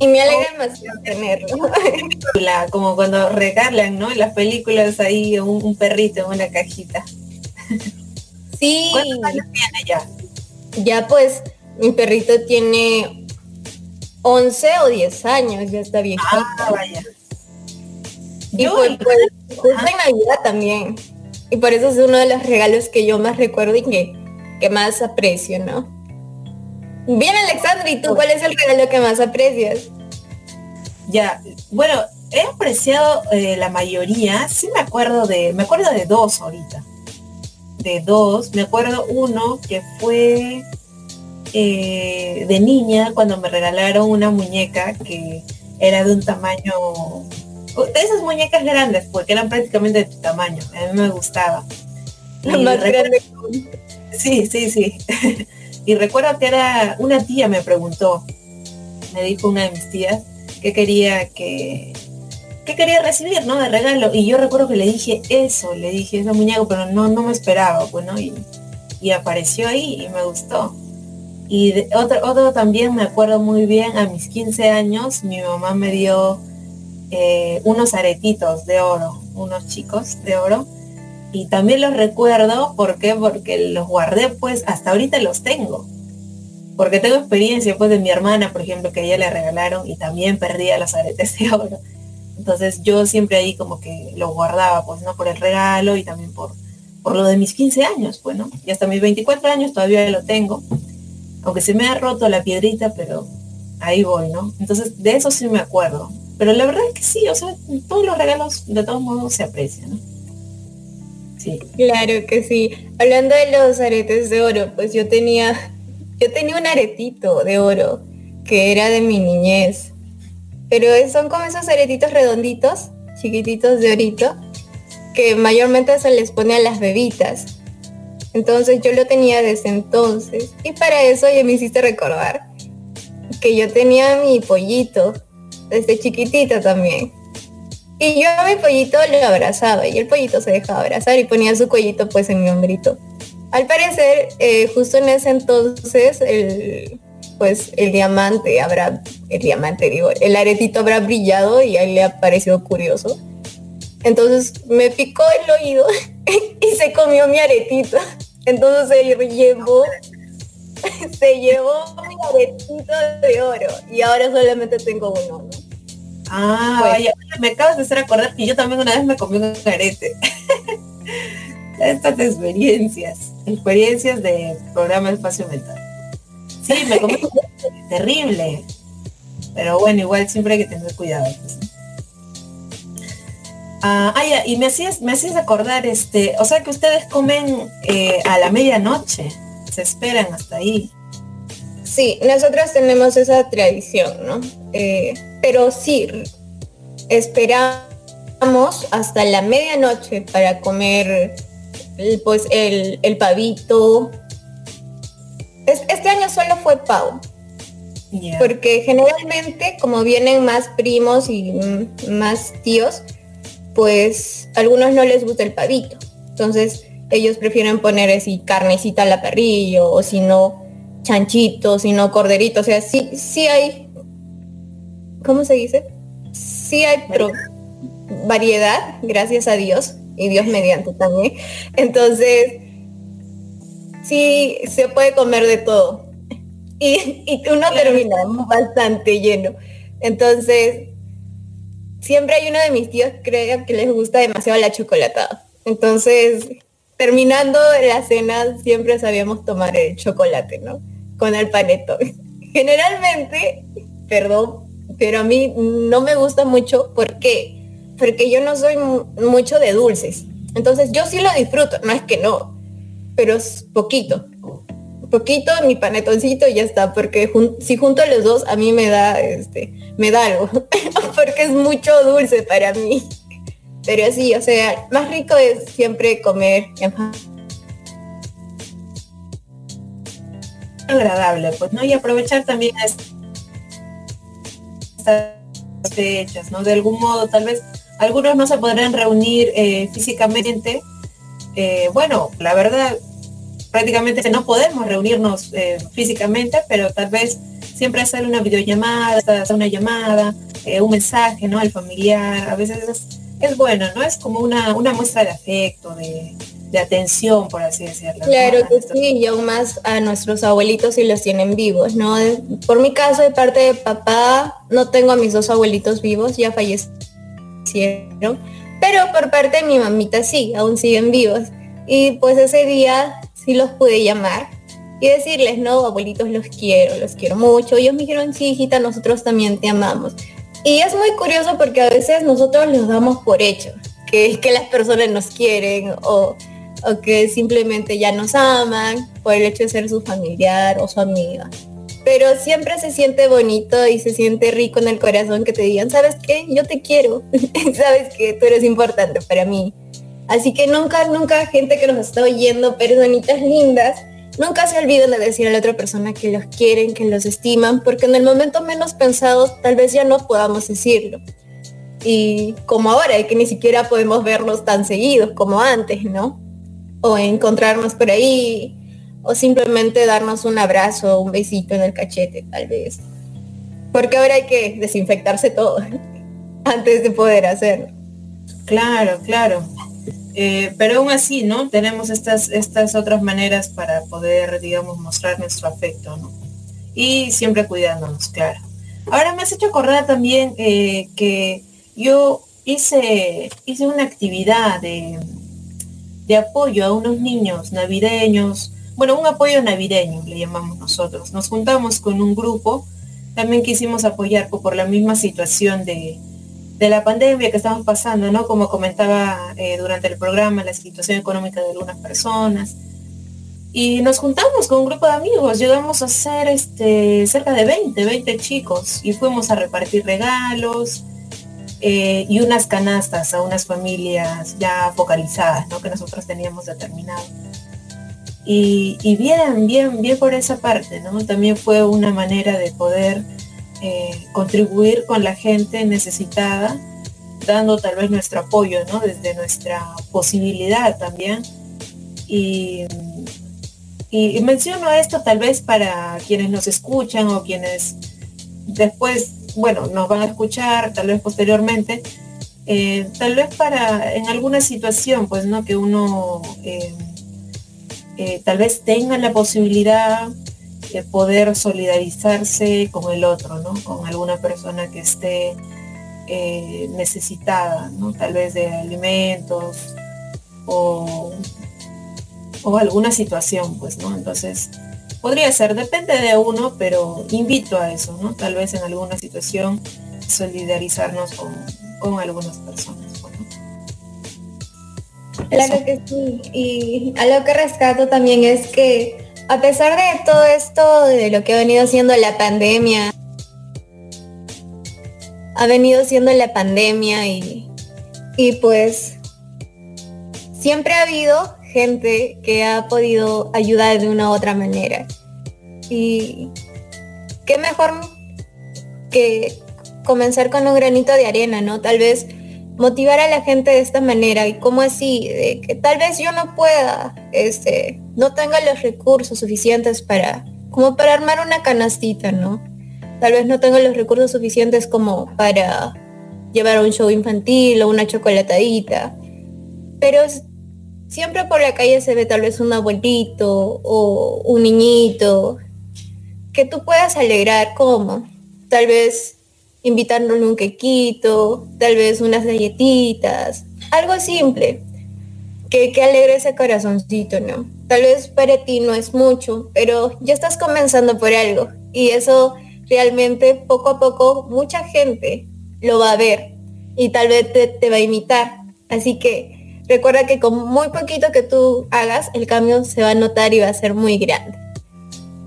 Y me alegra oh. demasiado tenerlo. como cuando regalan, ¿no? En las películas ahí un, un perrito en una cajita. Sí. ¿Cuántos años tiene ya? Ya pues, mi perrito tiene 11 o 10 años, ya está bien. Ah, vaya. Y fue, pues, en Navidad también. Y por eso es uno de los regalos que yo más recuerdo y que, que más aprecio, ¿no? Bien, Alexandra, ¿y tú cuál es el regalo que más aprecias? Ya, bueno, he apreciado eh, la mayoría, sí me acuerdo de, me acuerdo de dos ahorita de dos. Me acuerdo uno que fue eh, de niña cuando me regalaron una muñeca que era de un tamaño de esas muñecas grandes, porque eran prácticamente de tu tamaño. A mí me gustaba. La más grande. Sí, sí, sí. y recuerdo que era una tía me preguntó, me dijo una de mis tías que quería que ¿qué quería recibir, no? De regalo. Y yo recuerdo que le dije eso, le dije ese muñeco, pero no, no me esperaba, bueno, y, y apareció ahí y me gustó. Y de, otro, otro también me acuerdo muy bien, a mis 15 años, mi mamá me dio eh, unos aretitos de oro, unos chicos de oro. Y también los recuerdo, ¿por qué? Porque los guardé, pues hasta ahorita los tengo. Porque tengo experiencia pues de mi hermana, por ejemplo, que ella le regalaron y también perdía los aretes de oro. Entonces yo siempre ahí como que lo guardaba, pues, ¿no? Por el regalo y también por, por lo de mis 15 años, pues, y hasta mis 24 años todavía lo tengo. Aunque se me ha roto la piedrita, pero ahí voy, ¿no? Entonces de eso sí me acuerdo. Pero la verdad es que sí, o sea, todos los regalos de todos modos se aprecian, ¿no? Sí. Claro que sí. Hablando de los aretes de oro, pues yo tenía yo tenía un aretito de oro que era de mi niñez. Pero son como esos aretitos redonditos, chiquititos de orito, que mayormente se les pone a las bebitas. Entonces yo lo tenía desde entonces. Y para eso ya me hiciste recordar que yo tenía mi pollito desde chiquitita también. Y yo a mi pollito lo abrazaba y el pollito se dejaba abrazar y ponía su cuellito pues en mi hombrito. Al parecer, eh, justo en ese entonces, el, pues el diamante habrá, el diamante digo, el aretito habrá brillado y a él le ha parecido curioso. Entonces me picó el oído y se comió mi aretito. Entonces se llevó, se llevó mi aretito de oro y ahora solamente tengo uno. Ah, pues, vaya, me acabas de hacer acordar que yo también una vez me comí un arete. Estas experiencias, experiencias de programa Espacio Mental. Sí, me comí terrible. Pero bueno, igual siempre hay que tener cuidado. Pues. Ah, y me hacías, me hacías acordar, este, o sea que ustedes comen eh, a la medianoche, se esperan hasta ahí. Sí, nosotros tenemos esa tradición, ¿no? Eh, pero sí, esperamos hasta la medianoche para comer pues el, pavito. este año solo fue pavo. Porque generalmente como vienen más primos y más tíos, pues a algunos no les gusta el pavito. Entonces ellos prefieren poner así carnecita a la parrilla o si no chanchitos, si no corderitos. O sea, sí, sí hay, ¿cómo se dice? Sí hay variedad, gracias a Dios, y Dios mediante también. Entonces, sí se puede comer de todo. Y, y uno termina bastante lleno. Entonces, siempre hay uno de mis tíos creo que les gusta demasiado la chocolatada. Entonces, terminando la cena, siempre sabíamos tomar el chocolate, ¿no? Con el paneto. Generalmente, perdón, pero a mí no me gusta mucho porque porque yo no soy mucho de dulces. Entonces yo sí lo disfruto, no es que no, pero es poquito poquito mi panetoncito y ya está, porque si junto a los dos a mí me da, este, me da algo, porque es mucho dulce para mí. Pero sí, o sea, más rico es siempre comer agradable, pues, ¿no? Y aprovechar también estas fechas, ¿no? De algún modo, tal vez algunos no se podrán reunir eh, físicamente. Eh, bueno, la verdad, prácticamente no podemos reunirnos eh, físicamente, pero tal vez siempre hacer una videollamada, hacer una llamada, un mensaje, ¿no? Al familiar, a veces es, bueno, ¿no? Es como una, muestra de afecto, de, atención, por así decirlo. Claro que sí, y aún más a nuestros abuelitos si los tienen vivos, ¿no? Por mi caso, de parte de papá, no tengo a mis dos abuelitos vivos, ya fallecieron, pero por parte de mi mamita sí, aún siguen vivos. Y pues ese día sí los pude llamar y decirles, no, abuelitos, los quiero, los quiero mucho. Ellos me dijeron, sí, hijita, nosotros también te amamos. Y es muy curioso porque a veces nosotros los damos por hecho, que es que las personas nos quieren o, o que simplemente ya nos aman por el hecho de ser su familiar o su amiga. Pero siempre se siente bonito y se siente rico en el corazón que te digan, ¿sabes qué? Yo te quiero. ¿Sabes que Tú eres importante para mí Así que nunca, nunca gente que nos está oyendo, personitas lindas, nunca se olviden de decir a la otra persona que los quieren, que los estiman, porque en el momento menos pensado tal vez ya no podamos decirlo. Y como ahora, que ni siquiera podemos vernos tan seguidos como antes, ¿no? O encontrarnos por ahí, o simplemente darnos un abrazo, un besito en el cachete, tal vez. Porque ahora hay que desinfectarse todo antes de poder hacerlo. Claro, claro. Eh, pero aún así, ¿no? Tenemos estas, estas otras maneras para poder, digamos, mostrar nuestro afecto, ¿no? Y siempre cuidándonos, claro. Ahora me has hecho acordar también eh, que yo hice, hice una actividad de, de apoyo a unos niños navideños, bueno, un apoyo navideño le llamamos nosotros. Nos juntamos con un grupo, también quisimos apoyar por la misma situación de, la pandemia que estamos pasando, ¿no? Como comentaba eh, durante el programa, la situación económica de algunas personas. Y nos juntamos con un grupo de amigos, llegamos a ser este, cerca de 20, 20 chicos y fuimos a repartir regalos eh, y unas canastas a unas familias ya focalizadas, ¿no? que nosotros teníamos determinado. Y, y, bien, bien, bien por esa parte, ¿no? También fue una manera de poder eh, contribuir con la gente necesitada, dando tal vez nuestro apoyo, ¿no? Desde nuestra posibilidad también. Y, y, menciono esto tal vez para quienes nos escuchan o quienes después, bueno, nos van a escuchar, tal vez posteriormente, eh, tal vez para en alguna situación, pues, ¿no? Que uno eh, tal vez tenga la posibilidad poder solidarizarse con el otro, ¿no? Con alguna persona que esté eh, necesitada, ¿no? Tal vez de alimentos o, o alguna situación, pues, ¿no? Entonces, podría ser, depende de uno, pero invito a eso, ¿no? Tal vez en alguna situación solidarizarnos con, algunas personas. Claro que sí, y algo que rescato también es que a pesar de todo esto, de lo que ha venido siendo la pandemia, ha venido siendo la pandemia y, y pues siempre ha habido gente que ha podido ayudar de una u otra manera. Y qué mejor que comenzar con un granito de arena, ¿no? Tal vez motivar a la gente de esta manera y cómo así, de que tal vez yo no pueda, este, no tenga los recursos suficientes para, como para armar una canastita, ¿no? Tal vez no tenga los recursos suficientes como para llevar un show infantil o una chocolatadita, pero siempre por la calle se ve tal vez un abuelito o un niñito que tú puedas alegrar como tal vez invitándole un quequito, tal vez unas galletitas, algo simple, que, que alegre ese corazoncito, ¿no? Tal vez para ti no es mucho, pero ya estás comenzando por algo y eso realmente poco a poco mucha gente lo va a ver y tal vez te, te va a imitar. Así que recuerda que con muy poquito que tú hagas, el cambio se va a notar y va a ser muy grande.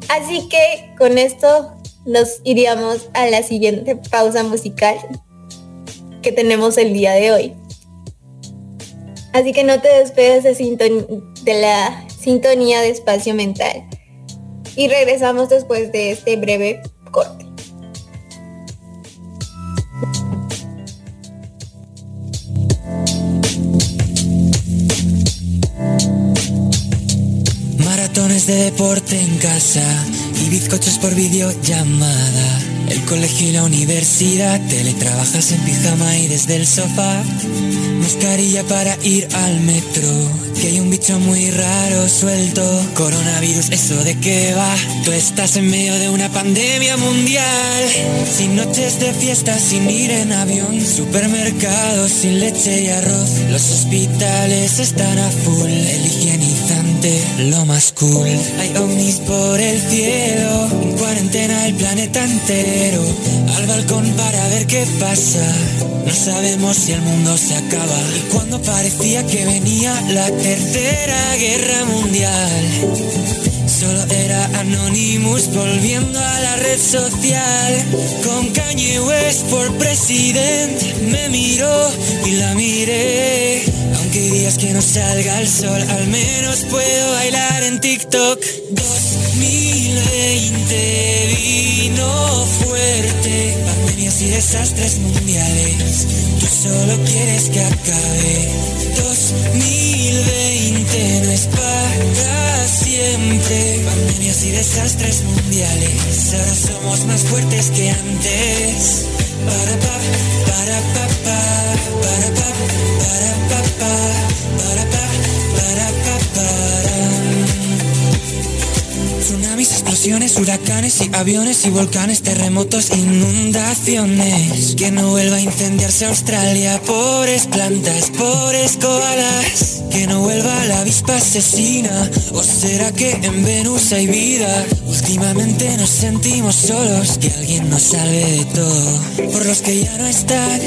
Así que con esto nos iríamos a la siguiente pausa musical que tenemos el día de hoy. Así que no te despegues de, de la sintonía de espacio mental. Y regresamos después de este breve corte. Maratones de deporte en casa y bizcochos por videollamada. El colegio y la universidad, teletrabajas en pijama y desde el sofá. Mascarilla para ir al metro, que hay un bicho muy raro suelto. Coronavirus, ¿eso de qué va? Tú estás en medio de una pandemia mundial. Sin noches de fiesta, sin ir en avión. Supermercados sin leche y arroz. Los hospitales están a full. El lo más cool. Hay ovnis por el cielo. En cuarentena el planeta entero. Al balcón para ver qué pasa. No sabemos si el mundo se acaba. Cuando parecía que venía la tercera guerra mundial. Solo era Anonymous volviendo a la red social. Con Kanye West por presidente. Me miró y la miré. Aunque días que no salga el sol, al menos puedo bailar en TikTok. 2020 vino fuerte. Pandemias y desastres mundiales. Tú solo quieres que acabe. 2020 no es para siempre. Pandemias y desastres mundiales. Ahora somos más fuertes que antes. Para pa, para pa, pa, para pa, para pa, pa, para pa, para pa, para. Explosiones, huracanes y aviones y volcanes, terremotos, inundaciones. Que no vuelva a incendiarse Australia, pobres plantas, pobres koalas. Que no vuelva la avispa asesina, o será que en Venus hay vida. Últimamente nos sentimos solos, que alguien nos salve de todo. Por los que ya no están,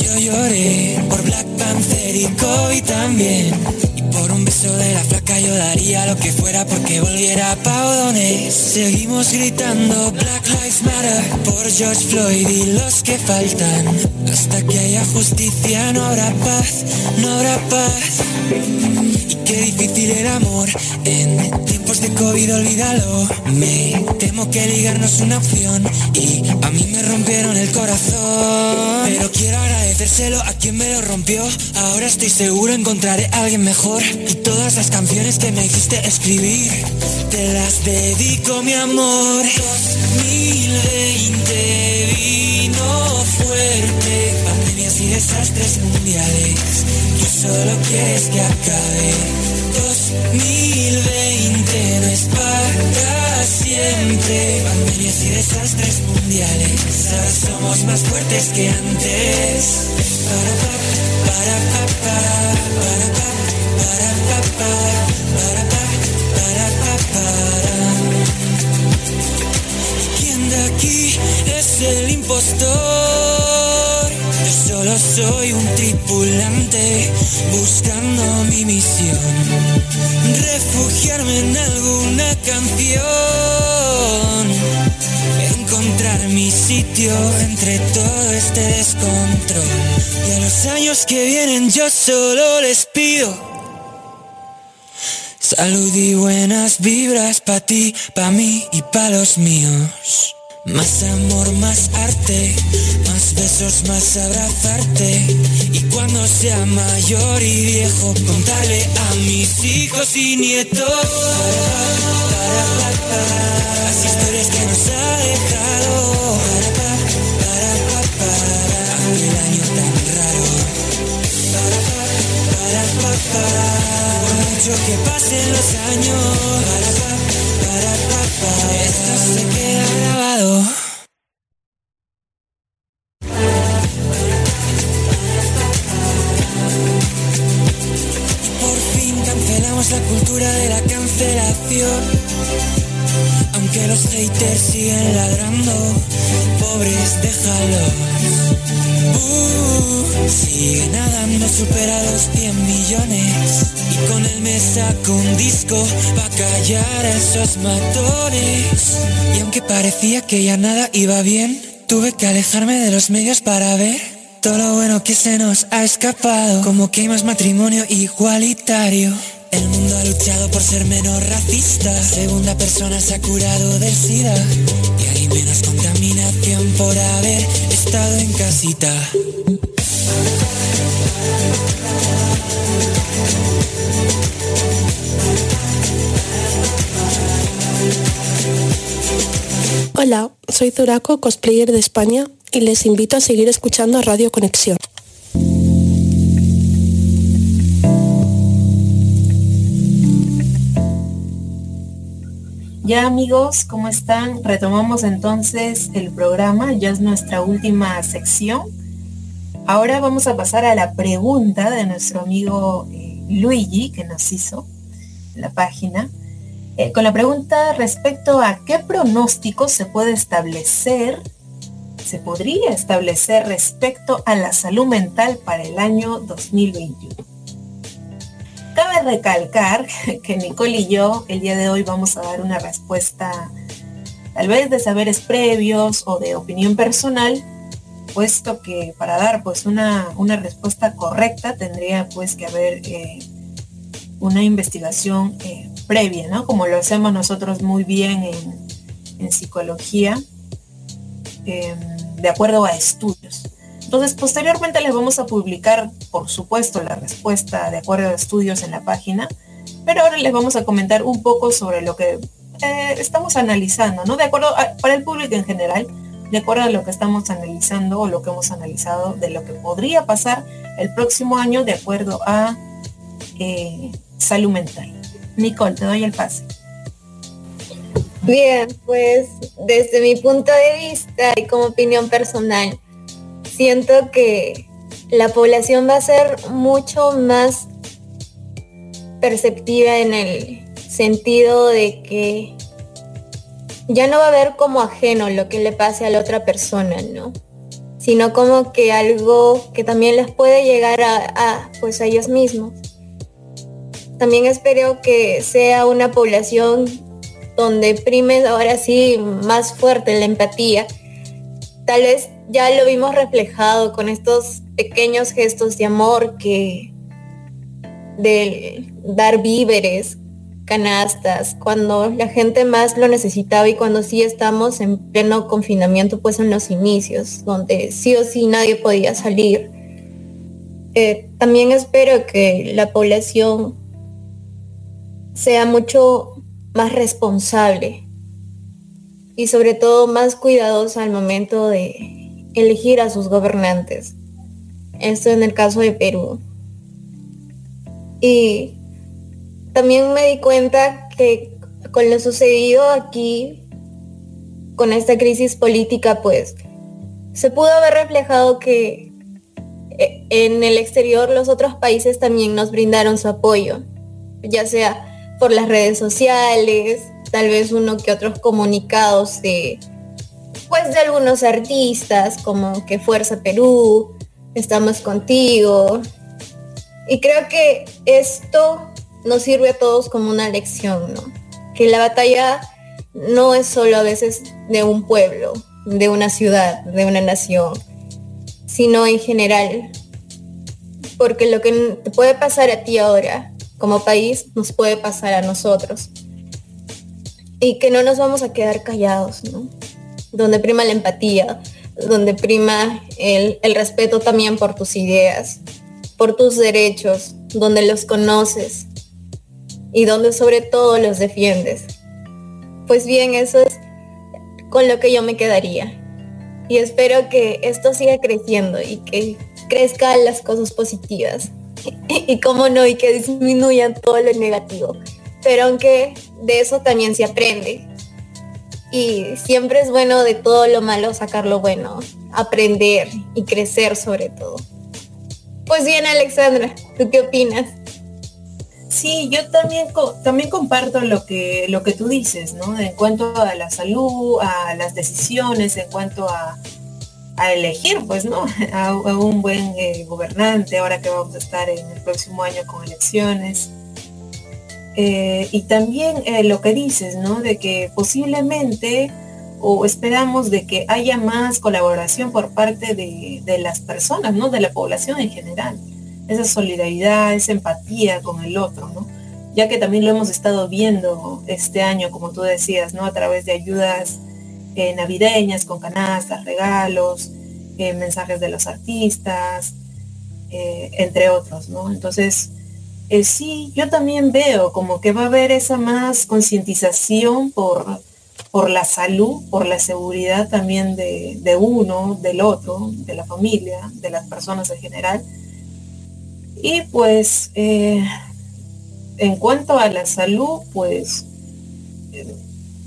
yo lloré. Por Black Panther y COVID también. Y Por un beso de la flaca yo daría lo que fuera porque volviera a Paudones. Seguimos gritando Black Lives Matter por George Floyd y los que faltan. Hasta que haya justicia no habrá paz, no habrá paz. Y qué difícil el amor en tiempos de COVID, olvídalo. Me temo que ligar no es una opción y a mí me rompieron el corazón. Pero quiero agradecérselo a quien me lo rompió. Ahora estoy seguro encontraré a alguien mejor. Y todas las canciones que me hiciste escribir, te las dedico, mi amor. 2020 vino fuerte, pandemias y desastres mundiales. Tú solo quieres que acabe. 2020 no es para siempre. Pandemias y desastres mundiales. Ahora somos más fuertes que antes. Para pa, para pa, pa, para pa, para pa, pa, para pa, para pa. ¿Quién de aquí es el impostor? Yo solo soy un tripulante buscando mi misión. Refugiarme en alguna canción. Encontrar mi sitio entre todo este descontrol. Y a los años que vienen yo solo les pido. Salud y buenas vibras pa' ti, pa' mí y pa' los míos. Más amor, más arte, más besos, más abrazarte. Y cuando sea mayor y viejo, contarle a mis hijos y nietos. Las historias que nos ha dejado. Aquel año tan raro. Mucho que pasen los años, esto se queda grabado. Por fin cancelamos la cultura de la cancelación. Aunque los haters siguen ladrando, pobres déjalos. Uh, sigue nadando, supera los 100 millones. Y con él me saco un disco pa' callar a esos matones. Y aunque parecía que ya nada iba bien, tuve que alejarme de los medios para ver todo lo bueno que se nos ha escapado. Como que hay más matrimonio igualitario. El mundo ha luchado por ser menos racista. Segunda persona se ha curado del SIDA. Y hay menos contaminación por haber estado en casita. Hola, soy Zuraco, cosplayer de España, y les invito a seguir escuchando Radio Conexión. Ya amigos, ¿cómo están? Retomamos entonces el programa, ya es nuestra última sección. Ahora vamos a pasar a la pregunta de nuestro amigo eh, Luigi que nos hizo la página. Eh, con la pregunta respecto a qué pronóstico se puede establecer, se podría establecer respecto a la salud mental para el año 2021. Cabe recalcar que Nicole y yo el día de hoy vamos a dar una respuesta tal vez de saberes previos o de opinión personal, puesto que para dar pues una, una respuesta correcta tendría pues que haber eh, una investigación eh, previa, ¿no? Como lo hacemos nosotros muy bien en, en psicología, eh, de acuerdo a estudios. Entonces, posteriormente les vamos a publicar, por supuesto, la respuesta de acuerdo a estudios en la página, pero ahora les vamos a comentar un poco sobre lo que eh, estamos analizando, ¿no? De acuerdo a, para el público en general, de acuerdo a lo que estamos analizando o lo que hemos analizado de lo que podría pasar el próximo año de acuerdo a eh, salud mental. Nicole, te doy el pase. Bien, pues desde mi punto de vista y como opinión personal, siento que la población va a ser mucho más perceptiva en el sentido de que ya no va a ver como ajeno lo que le pase a la otra persona, ¿no? Sino como que algo que también les puede llegar a, a, pues a ellos mismos. también espero que sea una población donde prime ahora sí más fuerte la empatía. Tal vez ya lo vimos reflejado con estos pequeños gestos de amor que de dar víveres, canastas, cuando la gente más lo necesitaba y cuando sí estamos en pleno confinamiento, pues en los inicios, donde sí o sí nadie podía salir. Eh, también espero que la población sea mucho más responsable y sobre todo más cuidadosa al momento de elegir a sus gobernantes. Esto en el caso de Perú. Y también me di cuenta que con lo sucedido aquí, con esta crisis política, pues se pudo haber reflejado que eh, en el exterior los otros países también nos brindaron su apoyo, ya sea por las redes sociales, tal vez uno que otros comunicados de pues de algunos artistas como que Fuerza Perú, estamos contigo. Y creo que esto nos sirve a todos como una lección, ¿no? Que la batalla no es solo a veces de un pueblo, de una ciudad, de una nación, sino en general. Porque lo que te puede pasar a ti ahora como país nos puede pasar a nosotros. Y que no nos vamos a quedar callados, ¿no? Donde prima la empatía, donde prima el, el respeto también por tus ideas, por tus derechos, donde los conoces y donde sobre todo los defiendes. Pues bien, eso es con lo que yo me quedaría. Y espero que esto siga creciendo y que crezcan las cosas positivas y cómo no, y que disminuyan todo lo negativo. Pero aunque de eso también se aprende. Y siempre es bueno de todo lo malo sacar lo bueno, aprender y crecer sobre todo. Pues bien, Alexandra, ¿tú qué opinas? Sí, yo también, también comparto lo que, lo que tú dices, ¿no? En cuanto a la salud, a las decisiones, en cuanto a, a elegir, pues, ¿no? A, un buen eh, gobernante, ahora que vamos a estar en el próximo año con elecciones. Eh, y también eh, lo que dices, ¿no? De que posiblemente o esperamos de que haya más colaboración por parte de, de, las personas, ¿no? De la población en general. Esa solidaridad, esa empatía con el otro, ¿no? Ya que también lo hemos estado viendo este año, como tú decías, ¿no? A través de ayudas eh, navideñas con canastas, regalos, mensajes de los artistas, entre otros, ¿no? Entonces, sí, yo también veo como que va a haber esa más concientización por, por la salud, por la seguridad también de, de, uno, del otro, de la familia, de las personas en general. Y pues, en cuanto a la salud, pues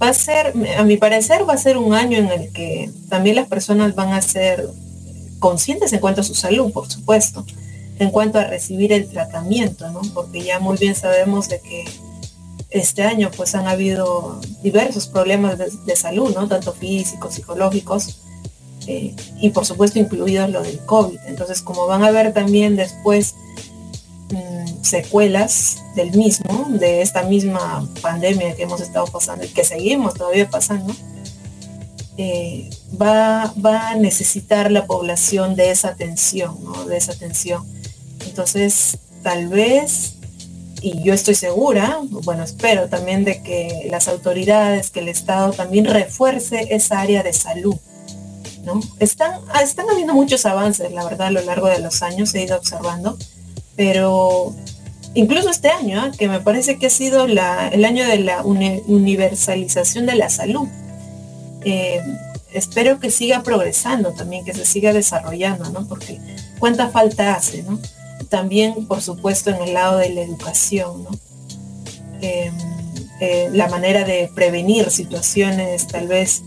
va a ser, a mi parecer, va a ser un año en el que también las personas van a ser conscientes en cuanto a su salud, por supuesto, en cuanto a recibir el tratamiento, ¿no? Porque ya muy bien sabemos de que este año pues han habido diversos problemas de, salud, ¿no? Tanto físicos, psicológicos, eh, y por supuesto incluidos lo del COVID. Entonces, como van a ver también después Mm, secuelas del mismo, de esta misma pandemia que hemos estado pasando y que seguimos todavía pasando, eh, va, va, a necesitar la población de esa atención, ¿no? de esa atención. Entonces, tal vez, y yo estoy segura, bueno, espero también de que las autoridades, que el Estado también refuerce esa área de salud. ¿no? Están, están habiendo muchos avances, la verdad, a lo largo de los años he ido observando, pero incluso este año, ¿ah? que me parece que ha sido el año de la universalización de la salud. Eh, espero que siga progresando también, que se siga desarrollando, ¿no? Porque cuánta falta hace, ¿no? También, por supuesto, en el lado de la educación, ¿no? Em, eh, la manera de prevenir situaciones tal vez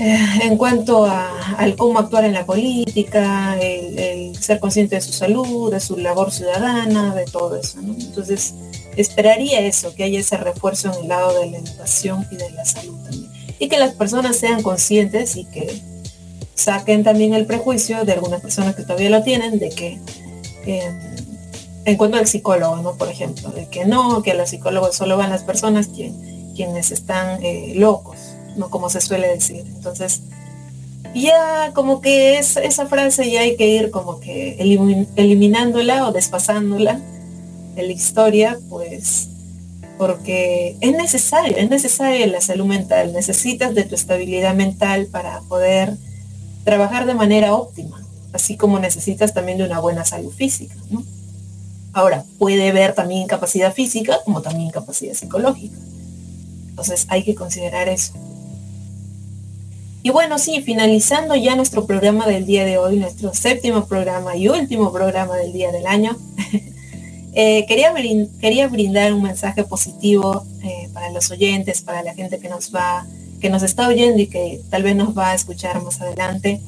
eh, en cuanto a, al cómo actuar en la política, el, ser consciente de su salud, de su labor ciudadana, de todo eso. Entonces, esperaría eso, que haya ese refuerzo en el lado de la educación y de la salud también. Y que las personas sean conscientes y que saquen también el prejuicio de algunas personas que todavía lo tienen, de que eh, en cuanto al psicólogo, ¿no? Por ejemplo, de que no, que a los psicólogos solo van las personas quienes están eh, locos, ¿no? Como se suele decir. Entonces, ya como que es, esa frase ya hay que ir como que eliminándola o despasándola de la historia, pues porque es necesario, es necesaria la salud mental, necesitas de tu estabilidad mental para poder trabajar de manera óptima, así como necesitas también de una buena salud física. Ahora, puede haber también incapacidad física como también incapacidad psicológica. Entonces hay que considerar eso. Y bueno, sí, finalizando ya nuestro programa del día de hoy, nuestro séptimo programa y último programa del día del año, eh, quería, quería brindar un mensaje positivo eh, para los oyentes, para la gente que nos va, que nos está oyendo y que tal vez nos va a escuchar más adelante.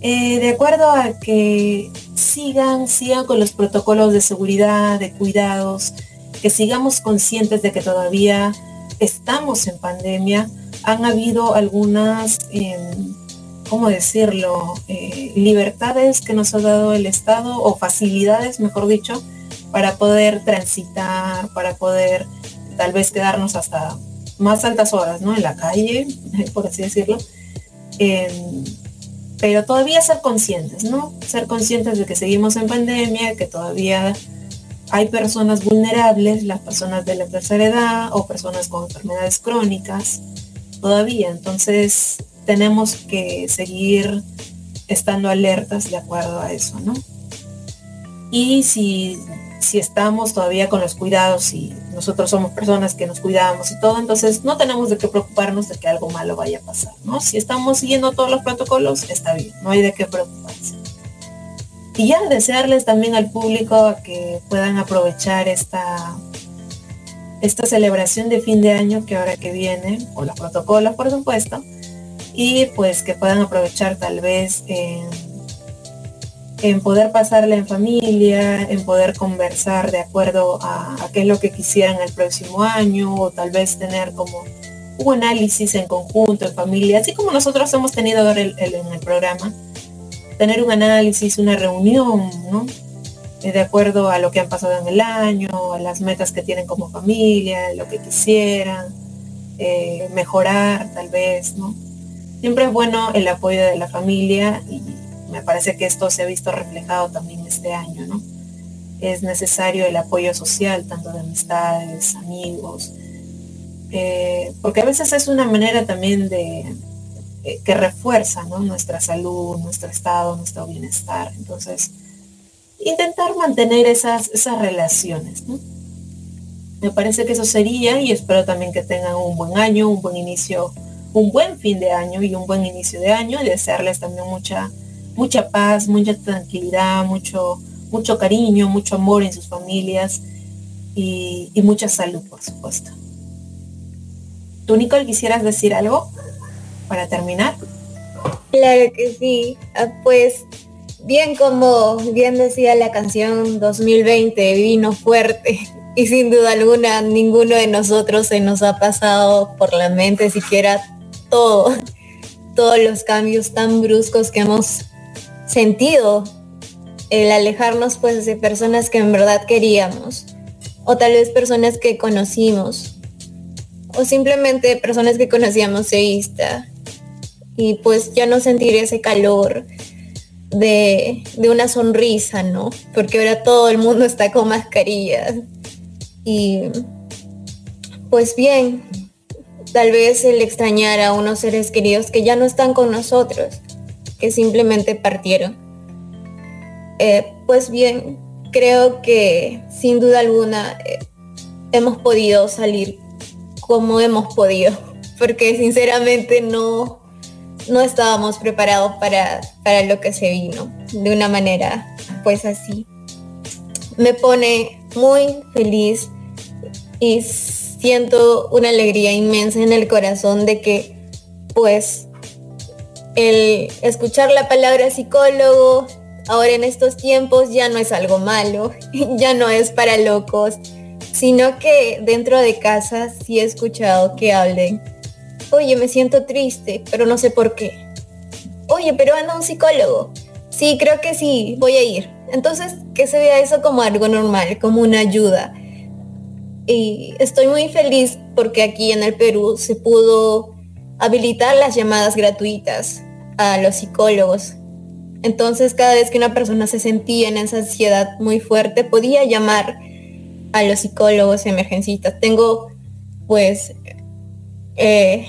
Eh, de acuerdo a que sigan, sigan con los protocolos de seguridad, de cuidados, que sigamos conscientes de que todavía estamos en pandemia, han habido algunas, em, ¿cómo decirlo?, eh, libertades que nos ha dado el Estado, o facilidades, mejor dicho, para poder transitar, para poder tal vez quedarnos hasta más altas horas, ¿no? En la calle, por así decirlo. Em, pero todavía ser conscientes, ¿no? Ser conscientes de que seguimos en pandemia, que todavía hay personas vulnerables, las personas de la tercera edad o personas con enfermedades crónicas, todavía. Entonces tenemos que seguir estando alertas de acuerdo a eso, ¿no? Y si, si estamos todavía con los cuidados y nosotros somos personas que nos cuidamos y todo, entonces no tenemos de qué preocuparnos de que algo malo vaya a pasar, ¿no? Si estamos siguiendo todos los protocolos, está bien, no hay de qué preocuparse. Y ya desearles también al público que puedan aprovechar esta esta celebración de fin de año que ahora que viene, o los protocolos por supuesto, y pues que puedan aprovechar tal vez en, poder pasarla en familia, en poder conversar de acuerdo a, qué es lo que quisieran el próximo año, o tal vez tener como un análisis en conjunto, en familia, así como nosotros hemos tenido ahora en el programa, tener un análisis, una reunión, ¿no? Eh, de acuerdo a lo que han pasado en el año, a las metas que tienen como familia, lo que quisieran, eh, mejorar tal vez, ¿no? Siempre es bueno el apoyo de la familia y me parece que esto se ha visto reflejado también este año, ¿no? Es necesario el apoyo social, tanto de amistades, amigos, eh, porque a veces es una manera también de que refuerza ¿no? nuestra salud, nuestro estado, nuestro bienestar. Entonces, intentar mantener esas, esas relaciones. Me parece que eso sería y espero también que tengan un buen año, un buen inicio, un buen fin de año y un buen inicio de año y desearles también mucha, mucha paz, mucha tranquilidad, mucho, mucho cariño, mucho amor en sus familias y, y mucha salud, por supuesto. ¿Tú, Nicole, quisieras decir algo para terminar? Claro que sí. Ah, pues bien como bien decía la canción 2020, vino fuerte. Y sin duda alguna, ninguno de nosotros se nos ha pasado por la mente siquiera todo, todos los cambios tan bruscos que hemos sentido. El alejarnos pues de personas que en verdad queríamos. O tal vez personas que conocimos. O simplemente personas que conocíamos de vista. Y pues ya no sentir ese calor, de, una sonrisa, ¿no? Porque ahora todo el mundo está con mascarillas. Y pues bien, tal vez el extrañar a unos seres queridos que ya no están con nosotros, que simplemente partieron. Eh, pues bien, creo que sin duda alguna eh, hemos podido salir como hemos podido, porque sinceramente no, no estábamos preparados para, para lo que se vino de una manera pues así. Me pone muy feliz y siento una alegría inmensa en el corazón de que pues el escuchar la palabra psicólogo ahora en estos tiempos ya no es algo malo, ya no es para locos, sino que dentro de casa sí he escuchado que hablen oye, me siento triste, pero no sé por qué. Oye, pero anda un psicólogo. sí, creo que sí, voy a ir. Entonces, que se vea eso como algo normal, como una ayuda. Y estoy muy feliz porque aquí en el Perú se pudo habilitar las llamadas gratuitas a los psicólogos. Entonces, cada vez que una persona se sentía en esa ansiedad muy fuerte, podía llamar a los psicólogos emergencistas. Tengo, pues, eh,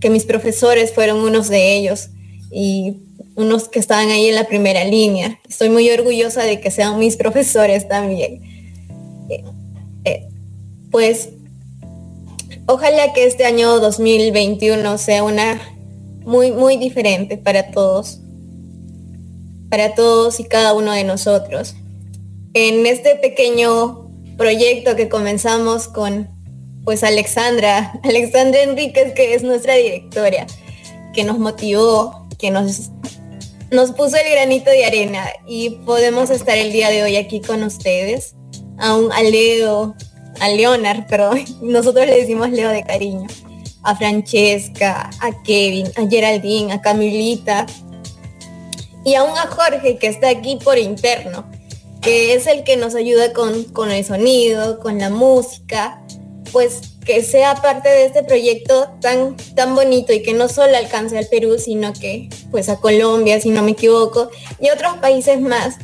que mis profesores fueron unos de ellos y unos que estaban ahí en la primera línea. Estoy muy orgullosa de que sean mis profesores también. Eh, eh, pues ojalá que este año 2021 sea una muy, muy diferente para todos, para todos y cada uno de nosotros. En este pequeño proyecto que comenzamos con pues Alexandra, Alexandra Enríquez, que es nuestra directora, que nos motivó, que nos, nos puso el granito de arena y podemos estar el día de hoy aquí con ustedes. A, un, a Leo, a Leonard, perdón, nosotros le decimos Leo de cariño, a Francesca, a Kevin, a Geraldine, a Camilita y aún a Jorge que está aquí por interno, que es el que nos ayuda con, con el sonido, con la música, pues que sea parte de este proyecto tan, tan bonito y que no solo alcance al Perú, sino que pues a Colombia, si no me equivoco, y otros países más.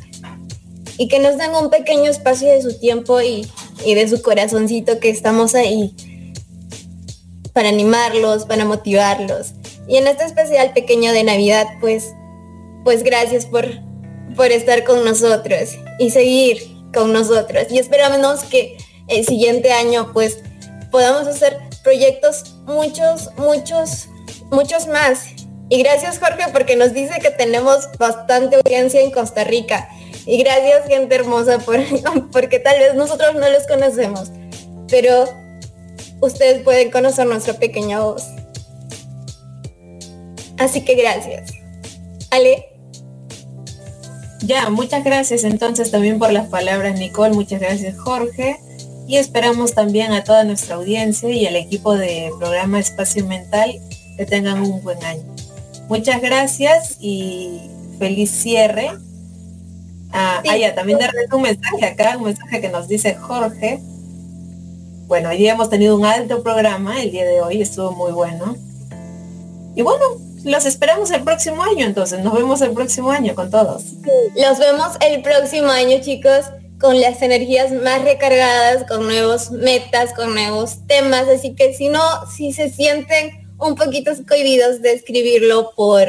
Y que nos den un pequeño espacio de su tiempo y, y de su corazoncito que estamos ahí para animarlos, para motivarlos. Y en este especial pequeño de Navidad, pues, pues gracias por, por estar con nosotros y seguir con nosotros. Y esperamos que el siguiente año, pues, podamos hacer proyectos muchos, muchos, muchos más. Y gracias Jorge porque nos dice que tenemos bastante audiencia en Costa Rica. Y gracias gente hermosa por, porque tal vez nosotros no los conocemos, pero ustedes pueden conocer nuestra pequeña voz. Así que gracias. Ale. Ya, muchas gracias entonces también por las palabras Nicole, muchas gracias Jorge y esperamos también a toda nuestra audiencia y al equipo de programa Espacio Mental que tengan un buen año. Muchas gracias y feliz cierre. Ah, ah ya, también darles un mensaje acá, un mensaje que nos dice Jorge. Bueno, hoy hemos tenido un alto programa, el día de hoy estuvo muy bueno. Y bueno, los esperamos el próximo año, entonces nos vemos el próximo año con todos. Los vemos el próximo año, chicos con las energías más recargadas, con nuevos metas, con nuevos temas. Así que si no, si se sienten un poquito cohibidos de escribirlo por,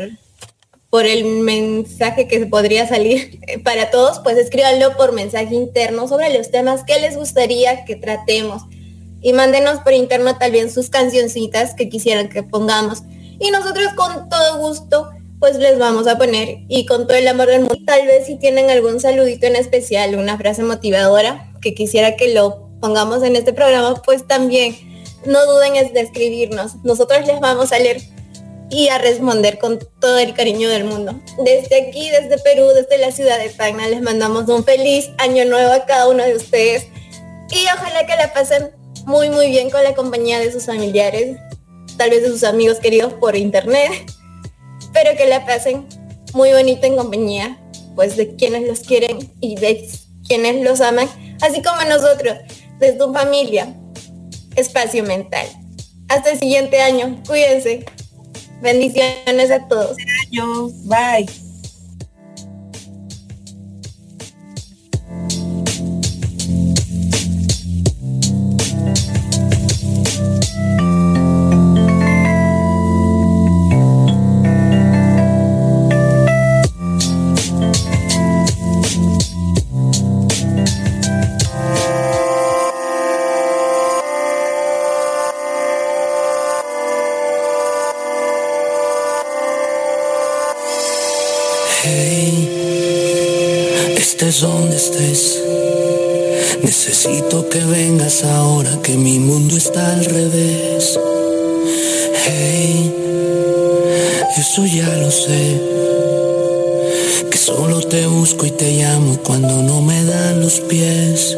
por el mensaje que podría salir para todos, pues escríbanlo por mensaje interno sobre los temas que les gustaría que tratemos. Y mándenos por interno también sus cancioncitas que quisieran que pongamos. Y nosotros con todo gusto pues les vamos a poner y con todo el amor del mundo. Tal vez si tienen algún saludito en especial, una frase motivadora que quisiera que lo pongamos en este programa, pues también no duden en escribirnos. Nosotros les vamos a leer y a responder con todo el cariño del mundo. Desde aquí, desde Perú, desde la ciudad de Tacna, les mandamos un feliz año nuevo a cada uno de ustedes y ojalá que la pasen muy muy bien con la compañía de sus familiares, tal vez de sus amigos queridos por internet pero que la pasen muy bonito en compañía, pues de quienes los quieren y de quienes los aman, así como nosotros, desde tu familia, espacio mental. Hasta el siguiente año, cuídense. Bendiciones a todos. Bye. Eso ya lo sé. Que solo te busco y te llamo cuando no me dan los pies.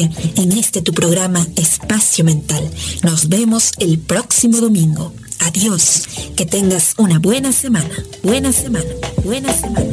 en este tu programa Espacio Mental. Nos vemos el próximo domingo. Adiós. Que tengas una buena semana. Buena semana. Buena semana.